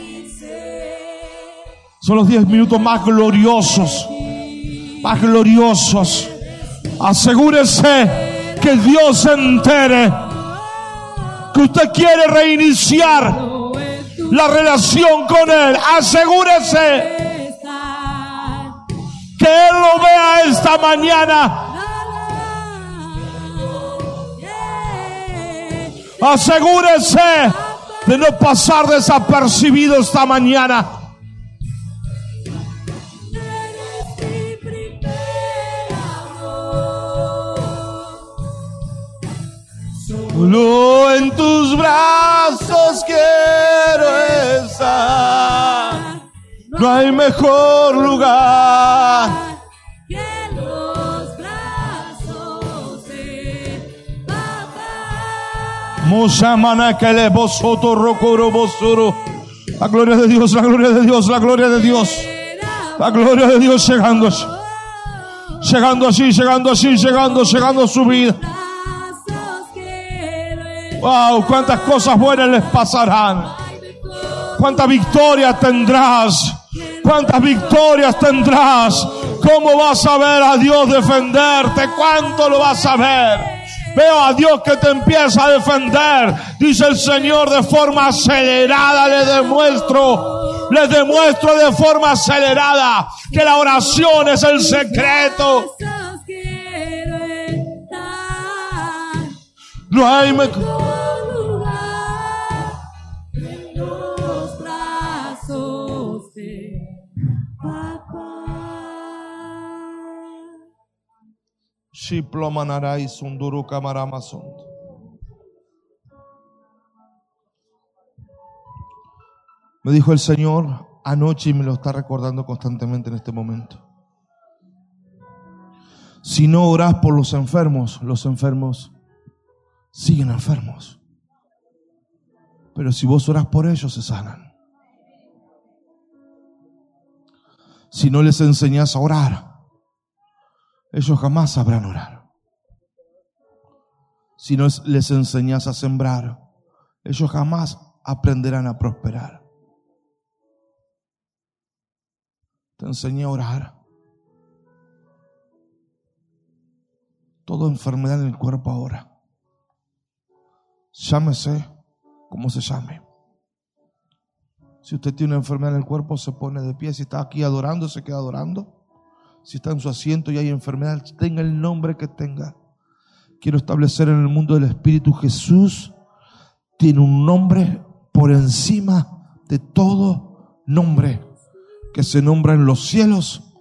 Son los 10 minutos más gloriosos, más gloriosos. Asegúrese que Dios se entere que usted quiere reiniciar la relación con Él. Asegúrese que Él lo vea esta mañana. Yeah. Asegúrese de no pasar desapercibido esta mañana. Solo en tus brazos quiero estar. No hay mejor lugar. La gloria de Dios, la gloria de Dios, la gloria de Dios. La gloria de Dios llegando. Llegando así, llegando así, llegando, llegando a su vida. Wow, cuántas cosas buenas les pasarán. Cuántas victorias tendrás. Cuántas victorias tendrás. ¿Cómo vas a ver a Dios defenderte? ¿Cuánto lo vas a ver? Veo a Dios que te empieza a defender. Dice el Señor de forma acelerada. Le demuestro. Le demuestro de forma acelerada que la oración es el secreto. No hay me- Sunduru. Me dijo el Señor anoche y me lo está recordando constantemente en este momento. Si no orás por los enfermos, los enfermos siguen enfermos. Pero si vos orás por ellos, se sanan. Si no les enseñás a orar, ellos jamás sabrán orar. Si no les enseñas a sembrar, ellos jamás aprenderán a prosperar. Te enseñé a orar. Toda enfermedad en el cuerpo ahora. Llámese como se llame. Si usted tiene una enfermedad en el cuerpo, se pone de pie. Si está aquí adorando, se queda adorando. Si está en su asiento y hay enfermedad, tenga el nombre que tenga. Quiero establecer en el mundo del Espíritu Jesús tiene un nombre por encima de todo nombre que se nombra en los cielos,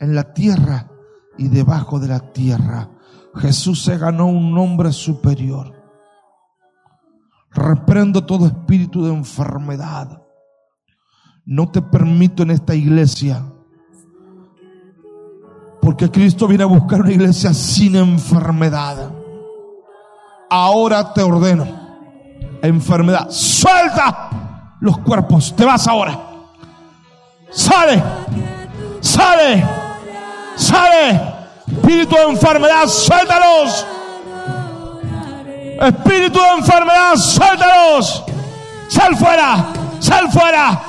en la tierra y debajo de la tierra. Jesús se ganó un nombre superior. Reprendo todo espíritu de enfermedad. No te permito en esta iglesia porque Cristo viene a buscar una iglesia sin enfermedad. Ahora te ordeno, enfermedad, suelta los cuerpos, te vas ahora. Sale, sale, sale. Espíritu de enfermedad, suéltalos. Espíritu de enfermedad, suéltalos. Sal fuera, sal fuera.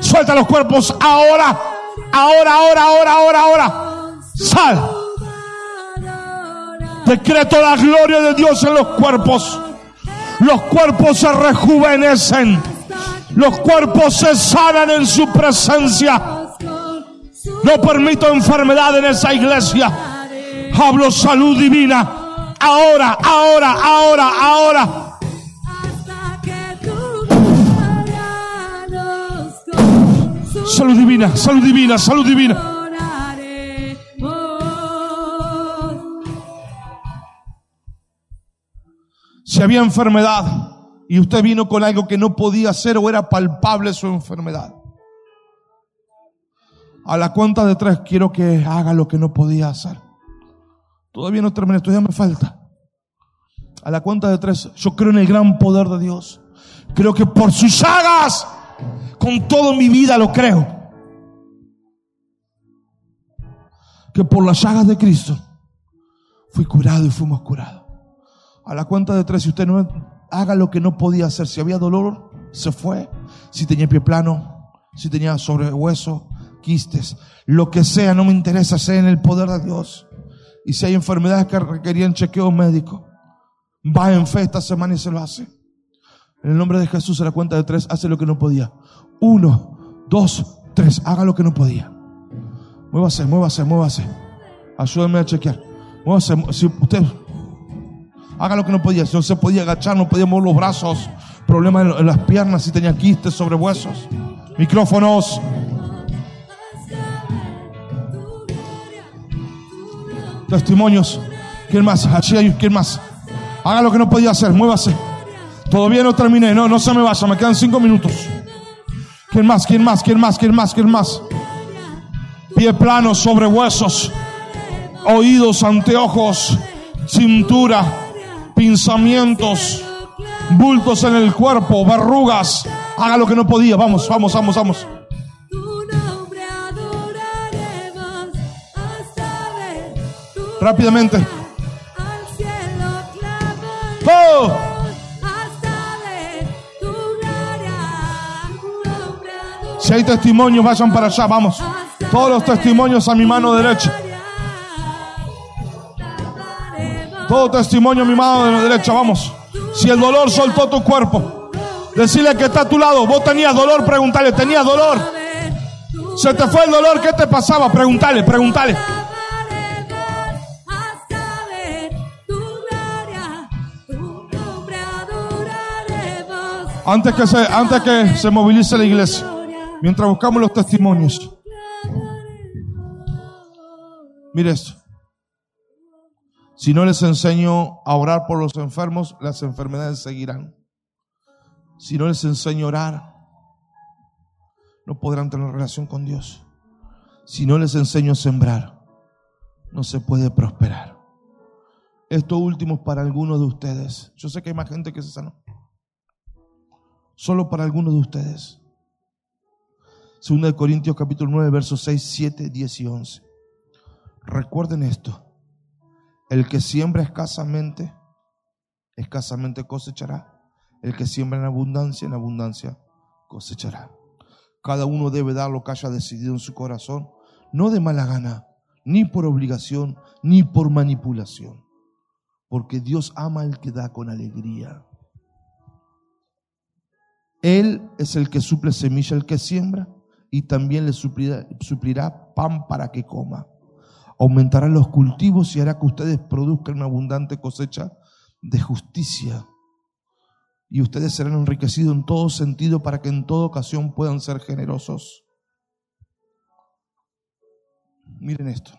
Suelta los cuerpos ahora, ahora, ahora, ahora, ahora, ahora. Sal. Decreto la gloria de Dios en los cuerpos. Los cuerpos se rejuvenecen. Los cuerpos se sanan en su presencia. No permito enfermedad en esa iglesia. Hablo salud divina. Ahora, ahora, ahora, ahora. Salud divina, salud divina, salud divina. Había enfermedad y usted vino con algo que no podía hacer o era palpable su enfermedad. A la cuenta de tres quiero que haga lo que no podía hacer. Todavía no terminé, todavía me falta. A la cuenta de tres, yo creo en el gran poder de Dios. Creo que por sus llagas, con toda mi vida lo creo. Que por las llagas de Cristo fui curado y fuimos curados. A la cuenta de tres, si usted no haga lo que no podía hacer, si había dolor, se fue. Si tenía pie plano, si tenía sobrehueso, quistes, lo que sea, no me interesa, sea en el poder de Dios. Y si hay enfermedades que requerían chequeo médico, va en fe esta semana y se lo hace. En el nombre de Jesús, a la cuenta de tres, hace lo que no podía. Uno, dos, tres, haga lo que no podía. Muévase, muévase, muévase. Ayúdame a chequear. Muévase, si usted haga lo que no podía. No se podía agachar, no podía mover los brazos, problemas en, las piernas, si tenía quistes sobre huesos. Micrófonos. Testimonios. ¿Quién más? ¿quién más? Haga lo que no podía hacer, muévase. Todavía no terminé, no, no se me vaya, me quedan cinco minutos. ¿Quién más? ¿Quién más? ¿Quién más? ¿Quién más? ¿Quién más? Pie plano sobre huesos, oídos, anteojos, cintura, pinzamientos, bultos en el cuerpo, verrugas. Haga lo que no podía, vamos, vamos, vamos, vamos. Rápidamente. ¡Oh! Si hay testimonios, vayan para allá, vamos. Todos los testimonios a mi mano derecha. Todo testimonio a mi mano derecha, vamos. Si el dolor soltó tu cuerpo, decirle que está a tu lado. Vos tenías dolor, preguntale, tenías dolor. Se te fue el dolor, ¿qué te pasaba? Preguntale, preguntale. Antes que se, antes que se movilice la iglesia, mientras buscamos los testimonios. Mire esto. Si no les enseño a orar por los enfermos, las enfermedades seguirán. Si no les enseño a orar, no podrán tener relación con Dios. Si no les enseño a sembrar, no se puede prosperar. Esto último es para algunos de ustedes. Yo sé que hay más gente que se sanó. Solo para algunos de ustedes. Segunda de Corintios capítulo 9, versos 6, 7, 10 y 11. Recuerden esto. El que siembra escasamente, escasamente cosechará. El que siembra en abundancia, en abundancia cosechará. Cada uno debe dar lo que haya decidido en su corazón, no de mala gana, ni por obligación, ni por manipulación. Porque Dios ama al que da con alegría. Él es el que suple semilla al que siembra y también le suplirá, suplirá pan para que coma. Aumentará los cultivos y hará que ustedes produzcan una abundante cosecha de justicia. Y ustedes serán enriquecidos en todo sentido para que en toda ocasión puedan ser generosos. Miren esto.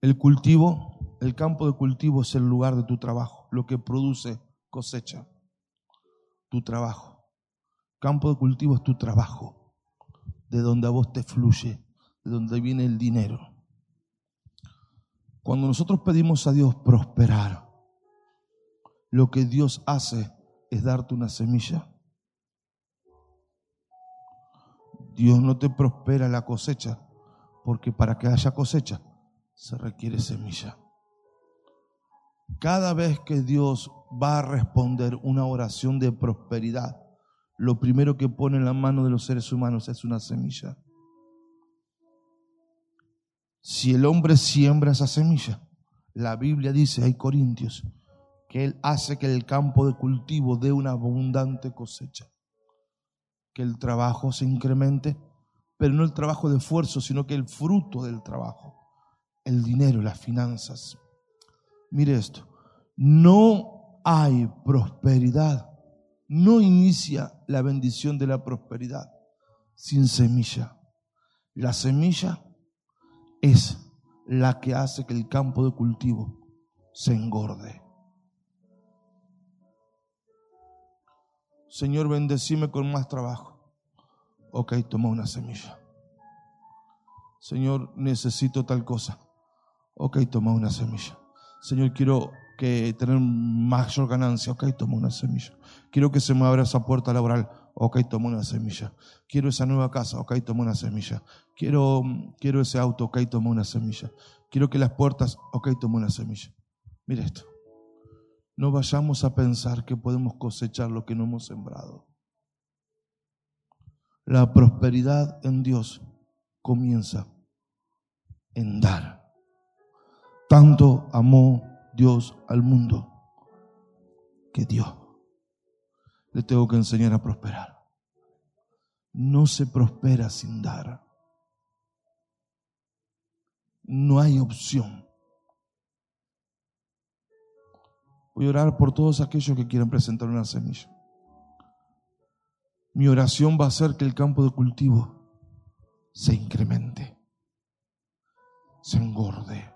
El cultivo, el campo de cultivo es el lugar de tu trabajo, lo que produce cosecha, tu trabajo. Campo de cultivo es tu trabajo, de donde a vos te fluye, de donde viene el dinero. Cuando nosotros pedimos a Dios prosperar, lo que Dios hace es darte una semilla. Dios no te prospera la cosecha, porque para que haya cosecha se requiere semilla. Cada vez que Dios va a responder una oración de prosperidad, lo primero que pone en la mano de los seres humanos es una semilla. Si el hombre siembra esa semilla, la Biblia dice, hay Corintios, que Él hace que el campo de cultivo dé una abundante cosecha, que el trabajo se incremente, pero no el trabajo de esfuerzo, sino que el fruto del trabajo, el dinero, las finanzas. Mire esto, no hay prosperidad, no inicia la bendición de la prosperidad sin semilla. La semilla es la que hace que el campo de cultivo se engorde. Señor, bendecime con más trabajo. Ok, toma una semilla. Señor, necesito tal cosa. Ok, toma una semilla. Señor, quiero que tener mayor ganancia. Ok, toma una semilla. Quiero que se me abra esa puerta laboral. Ok, toma una semilla. Quiero esa nueva casa. Ok, toma una semilla. Quiero, quiero ese auto. Ok, toma una semilla. Quiero que las puertas. Ok, toma una semilla. Mire esto. No vayamos a pensar que podemos cosechar lo que no hemos sembrado. La prosperidad en Dios comienza en dar. Tanto amó Dios al mundo que dio. Le tengo que enseñar a prosperar. No se prospera sin dar. No hay opción. Voy a orar por todos aquellos que quieran presentar una semilla. Mi oración va a ser que el campo de cultivo se incremente, se engorde,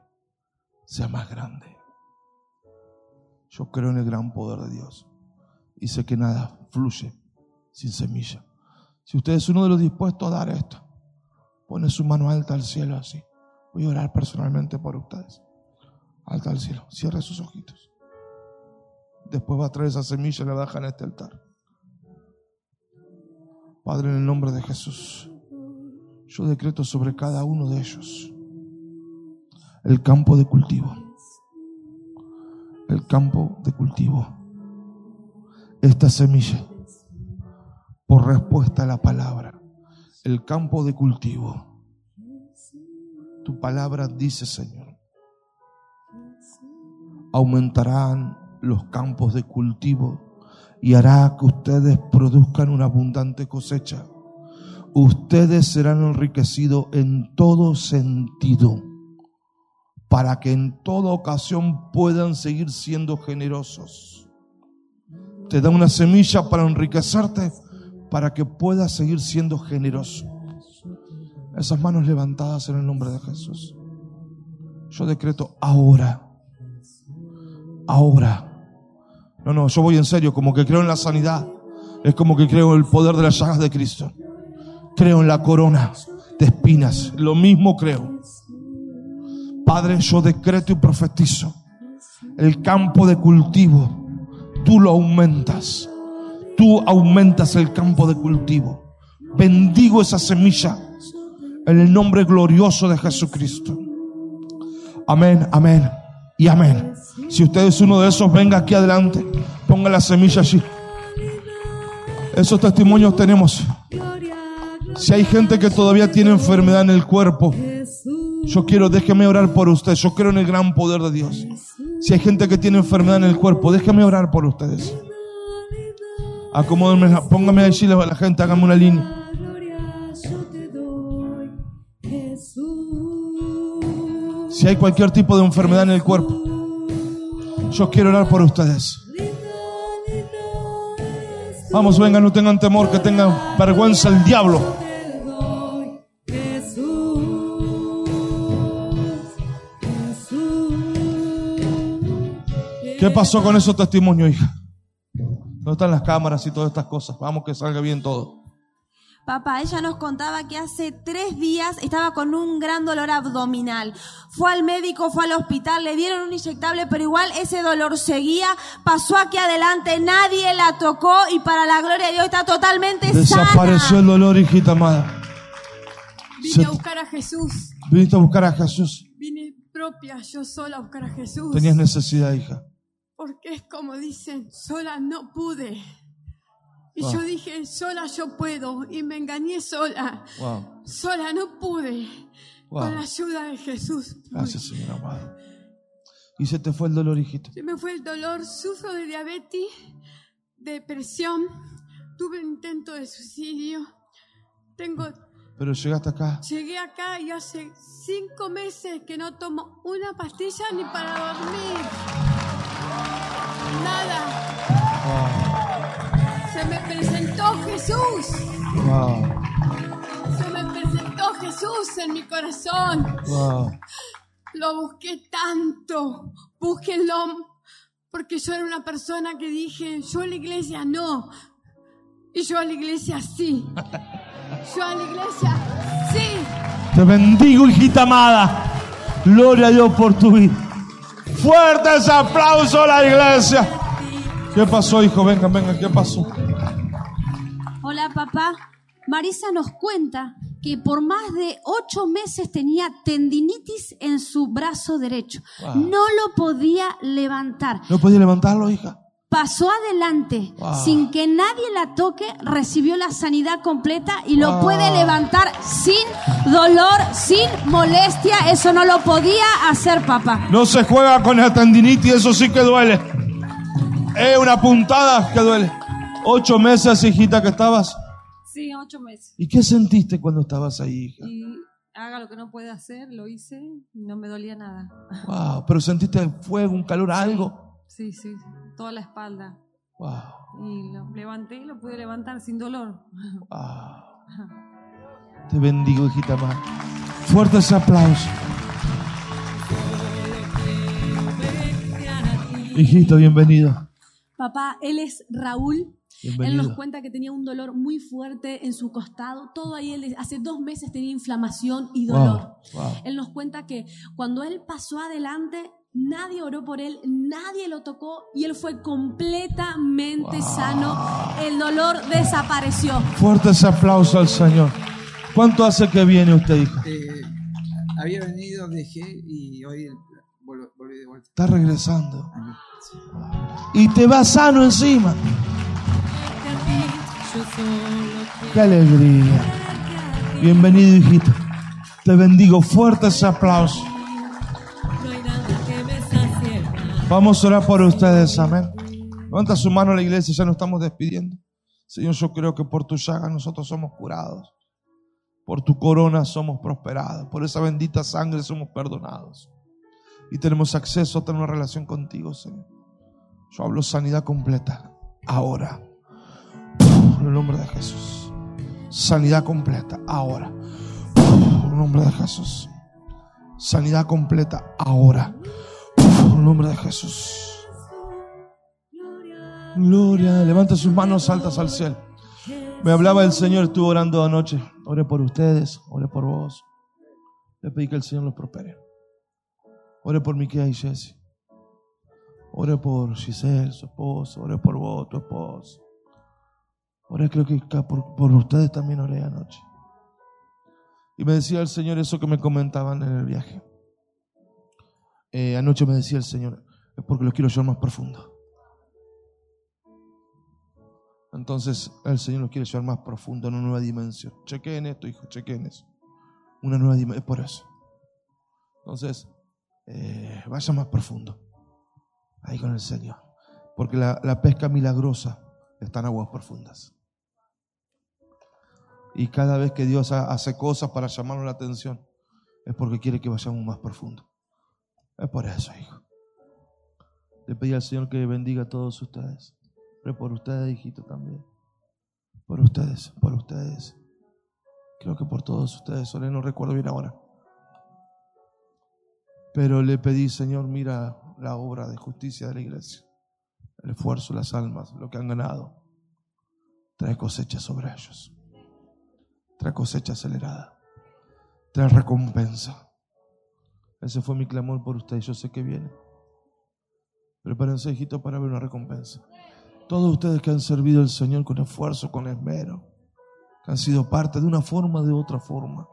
sea más grande. Yo creo en el gran poder de Dios y sé que nada fluye sin semilla. Si usted es uno de los dispuestos a dar esto, pone su mano alta al cielo así. Voy a orar personalmente por ustedes. Alta al cielo. Cierre sus ojitos. Después va a traer esa semilla y la deja en este altar. Padre, en el nombre de Jesús, yo decreto sobre cada uno de ellos el campo de cultivo. El campo de cultivo. Esta semilla, por respuesta a la palabra, el campo de cultivo. Tu palabra dice, Señor, aumentarán los campos de cultivo y hará que ustedes produzcan una abundante cosecha. Ustedes serán enriquecidos en todo sentido para que en toda ocasión puedan seguir siendo generosos. Te da una semilla para enriquecerte, para que puedas seguir siendo generoso. Esas manos levantadas en el nombre de Jesús. Yo decreto ahora, ahora no, no, yo voy en serio, como que creo en la sanidad. Es como que creo en el poder de las llagas de Cristo. Creo en la corona de espinas. Lo mismo creo. Padre, yo decreto y profetizo. El campo de cultivo, tú lo aumentas. Tú aumentas el campo de cultivo. Bendigo esa semilla en el nombre glorioso de Jesucristo. Amén, amén y amén. Si usted es uno de esos, venga aquí adelante. Ponga la semilla allí. Esos testimonios tenemos. Si hay gente que todavía tiene enfermedad en el cuerpo, yo quiero, déjeme orar por usted. Yo creo en el gran poder de Dios. Si hay gente que tiene enfermedad en el cuerpo, déjeme orar por ustedes. Acomódenme, póngame allí la, la gente, hágame una línea. Si hay cualquier tipo de enfermedad en el cuerpo, yo quiero orar por ustedes. Vamos, vengan, no tengan temor, que tengan vergüenza el diablo. ¿Qué pasó con esos testimonios, hija? ¿Dónde están las cámaras y todas estas cosas? Vamos que salga bien todo. Papá, ella nos contaba que hace tres días estaba con un gran dolor abdominal. Fue al médico, fue al hospital, le dieron un inyectable, pero igual ese dolor seguía. Pasó aquí adelante, nadie la tocó y para la gloria de Dios está totalmente Desapareció sana. el dolor, hijita amada. Vine Se- a buscar a Jesús. Viniste a buscar a Jesús. Vine propia, yo sola a buscar a Jesús. Tenías necesidad, hija. Porque es como dicen, sola no pude. Y Wow. yo dije, sola yo puedo. Y me engañé sola. Wow. Sola no pude. Wow. Con la ayuda de Jesús. Gracias, Señor amado. Y se te fue el dolor, hijito. Se me fue el dolor, sufro de diabetes, depresión, tuve un intento de suicidio. Tengo, Pero llegaste acá. llegué acá y hace cinco meses que no tomo una pastilla ni para dormir. Nada. Se me presentó Jesús. Wow, Se me presentó Jesús en mi corazón. wow. Lo busqué tanto. Búsquenlo. Porque yo era una persona que dije, yo a la iglesia no. Y yo a la iglesia sí. Yo a la iglesia sí. Te bendigo, hijita amada. Gloria a Dios por tu vida. Fuerte ese aplauso a la iglesia. ¿Qué pasó, hijo? Venga, venga, ¿qué pasó? Hola papá. Marisa nos cuenta que por más de ocho meses tenía tendinitis en su brazo derecho. Wow. No lo podía levantar. ¿No podía levantarlo, hija? Pasó adelante Wow. sin que nadie la toque, recibió la sanidad completa y lo Wow. puede levantar sin dolor, sin molestia. Eso no lo podía hacer papá. No se juega con la tendinitis, eso sí que duele. Es una puntada que duele. Ocho meses, hijita, que estabas. Sí, ocho meses. ¿Y qué sentiste cuando estabas ahí, hija? Y haga lo que no puede hacer, lo hice y no me dolía nada. Wow, pero sentiste fuego, un calor, algo. Sí, sí, toda la espalda. Wow, Y lo levanté y lo pude levantar sin dolor. wow. Te bendigo, hijita más. Fuerte ese aplauso. Hijito, bienvenido. Papá, él es Raúl. Él nos cuenta que tenía un dolor muy fuerte en su costado. Todo ahí, él hace dos meses tenía inflamación y dolor. Wow, wow. Él nos cuenta que cuando él pasó adelante, nadie oró por él, nadie lo tocó y él fue completamente sano. El dolor desapareció. Fuerte ese aplauso al Señor. ¿Cuánto hace que viene usted, hija? Eh, había venido, dejé y hoy vol- volví de vuelta. Está regresando. Y te va sano encima. Qué alegría. Bienvenido, hijito. Te bendigo. Fuerte ese Vamos a orar por ustedes. Amén. Levanta su mano a la iglesia. Ya nos estamos despidiendo. Señor, yo creo que por tu llaga nosotros somos curados. Por tu corona somos prosperados. Por esa bendita sangre somos perdonados. Y tenemos acceso a tener una relación contigo, Señor. Yo hablo sanidad completa. Ahora. En el nombre de Jesús. Sanidad completa. Ahora. En el nombre de Jesús. Sanidad completa. Ahora. En nombre de Jesús. Gloria. Levanta sus manos altas al cielo. Me hablaba el Señor, estuve orando anoche. Oré por ustedes, oré por vos. Le pedí que el Señor los prospere. Oré por Miquel y Jesse. Oré por Giselle, su esposo. Oré por vos, tu esposo. Oré, creo que por, por ustedes también oré anoche. Y me decía el Señor eso que me comentaban en el viaje. Eh, anoche me decía el Señor, es porque los quiero llevar más profundo. Entonces el Señor los quiere llevar más profundo, en una nueva dimensión. Chequen esto, hijo, chequen eso. Una nueva dimensión, es por eso. Entonces, eh, vaya más profundo. Ahí con el Señor. Porque la, la pesca milagrosa está en aguas profundas. Y cada vez que Dios ha- hace cosas para llamarnos la atención, es porque quiere que vayamos más profundo. Es por eso, hijo. Le pedí al Señor que bendiga a todos ustedes. Pero por ustedes, hijito, también. Por ustedes, por ustedes. Creo que por todos ustedes. Solo no recuerdo bien ahora. Pero le pedí, Señor, mira la obra de justicia de la iglesia. El esfuerzo, las almas, lo que han ganado. Trae cosecha sobre ellos. Trae cosecha acelerada. Trae recompensa. Ese fue mi clamor por ustedes. Yo sé que viene. Prepárense, hijito, para ver una recompensa. Todos ustedes que han servido al Señor con esfuerzo, con esmero, que han sido parte de una forma, de otra forma.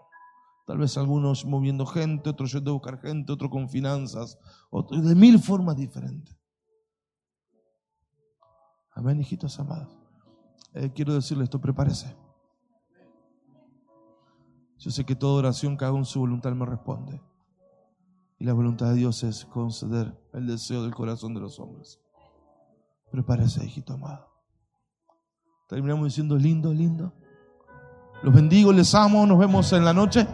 Tal vez algunos moviendo gente, otros yendo a buscar gente, otros con finanzas, otros de mil formas diferentes. Amén, hijitos amados. Eh, quiero decirle esto, prepárese. Yo sé que toda oración que hago en su voluntad me responde. Y la voluntad de Dios es conceder el deseo del corazón de los hombres. Prepárese, hijito amado. Terminamos diciendo lindo, lindo. Los bendigo, les amo. Nos vemos en la noche.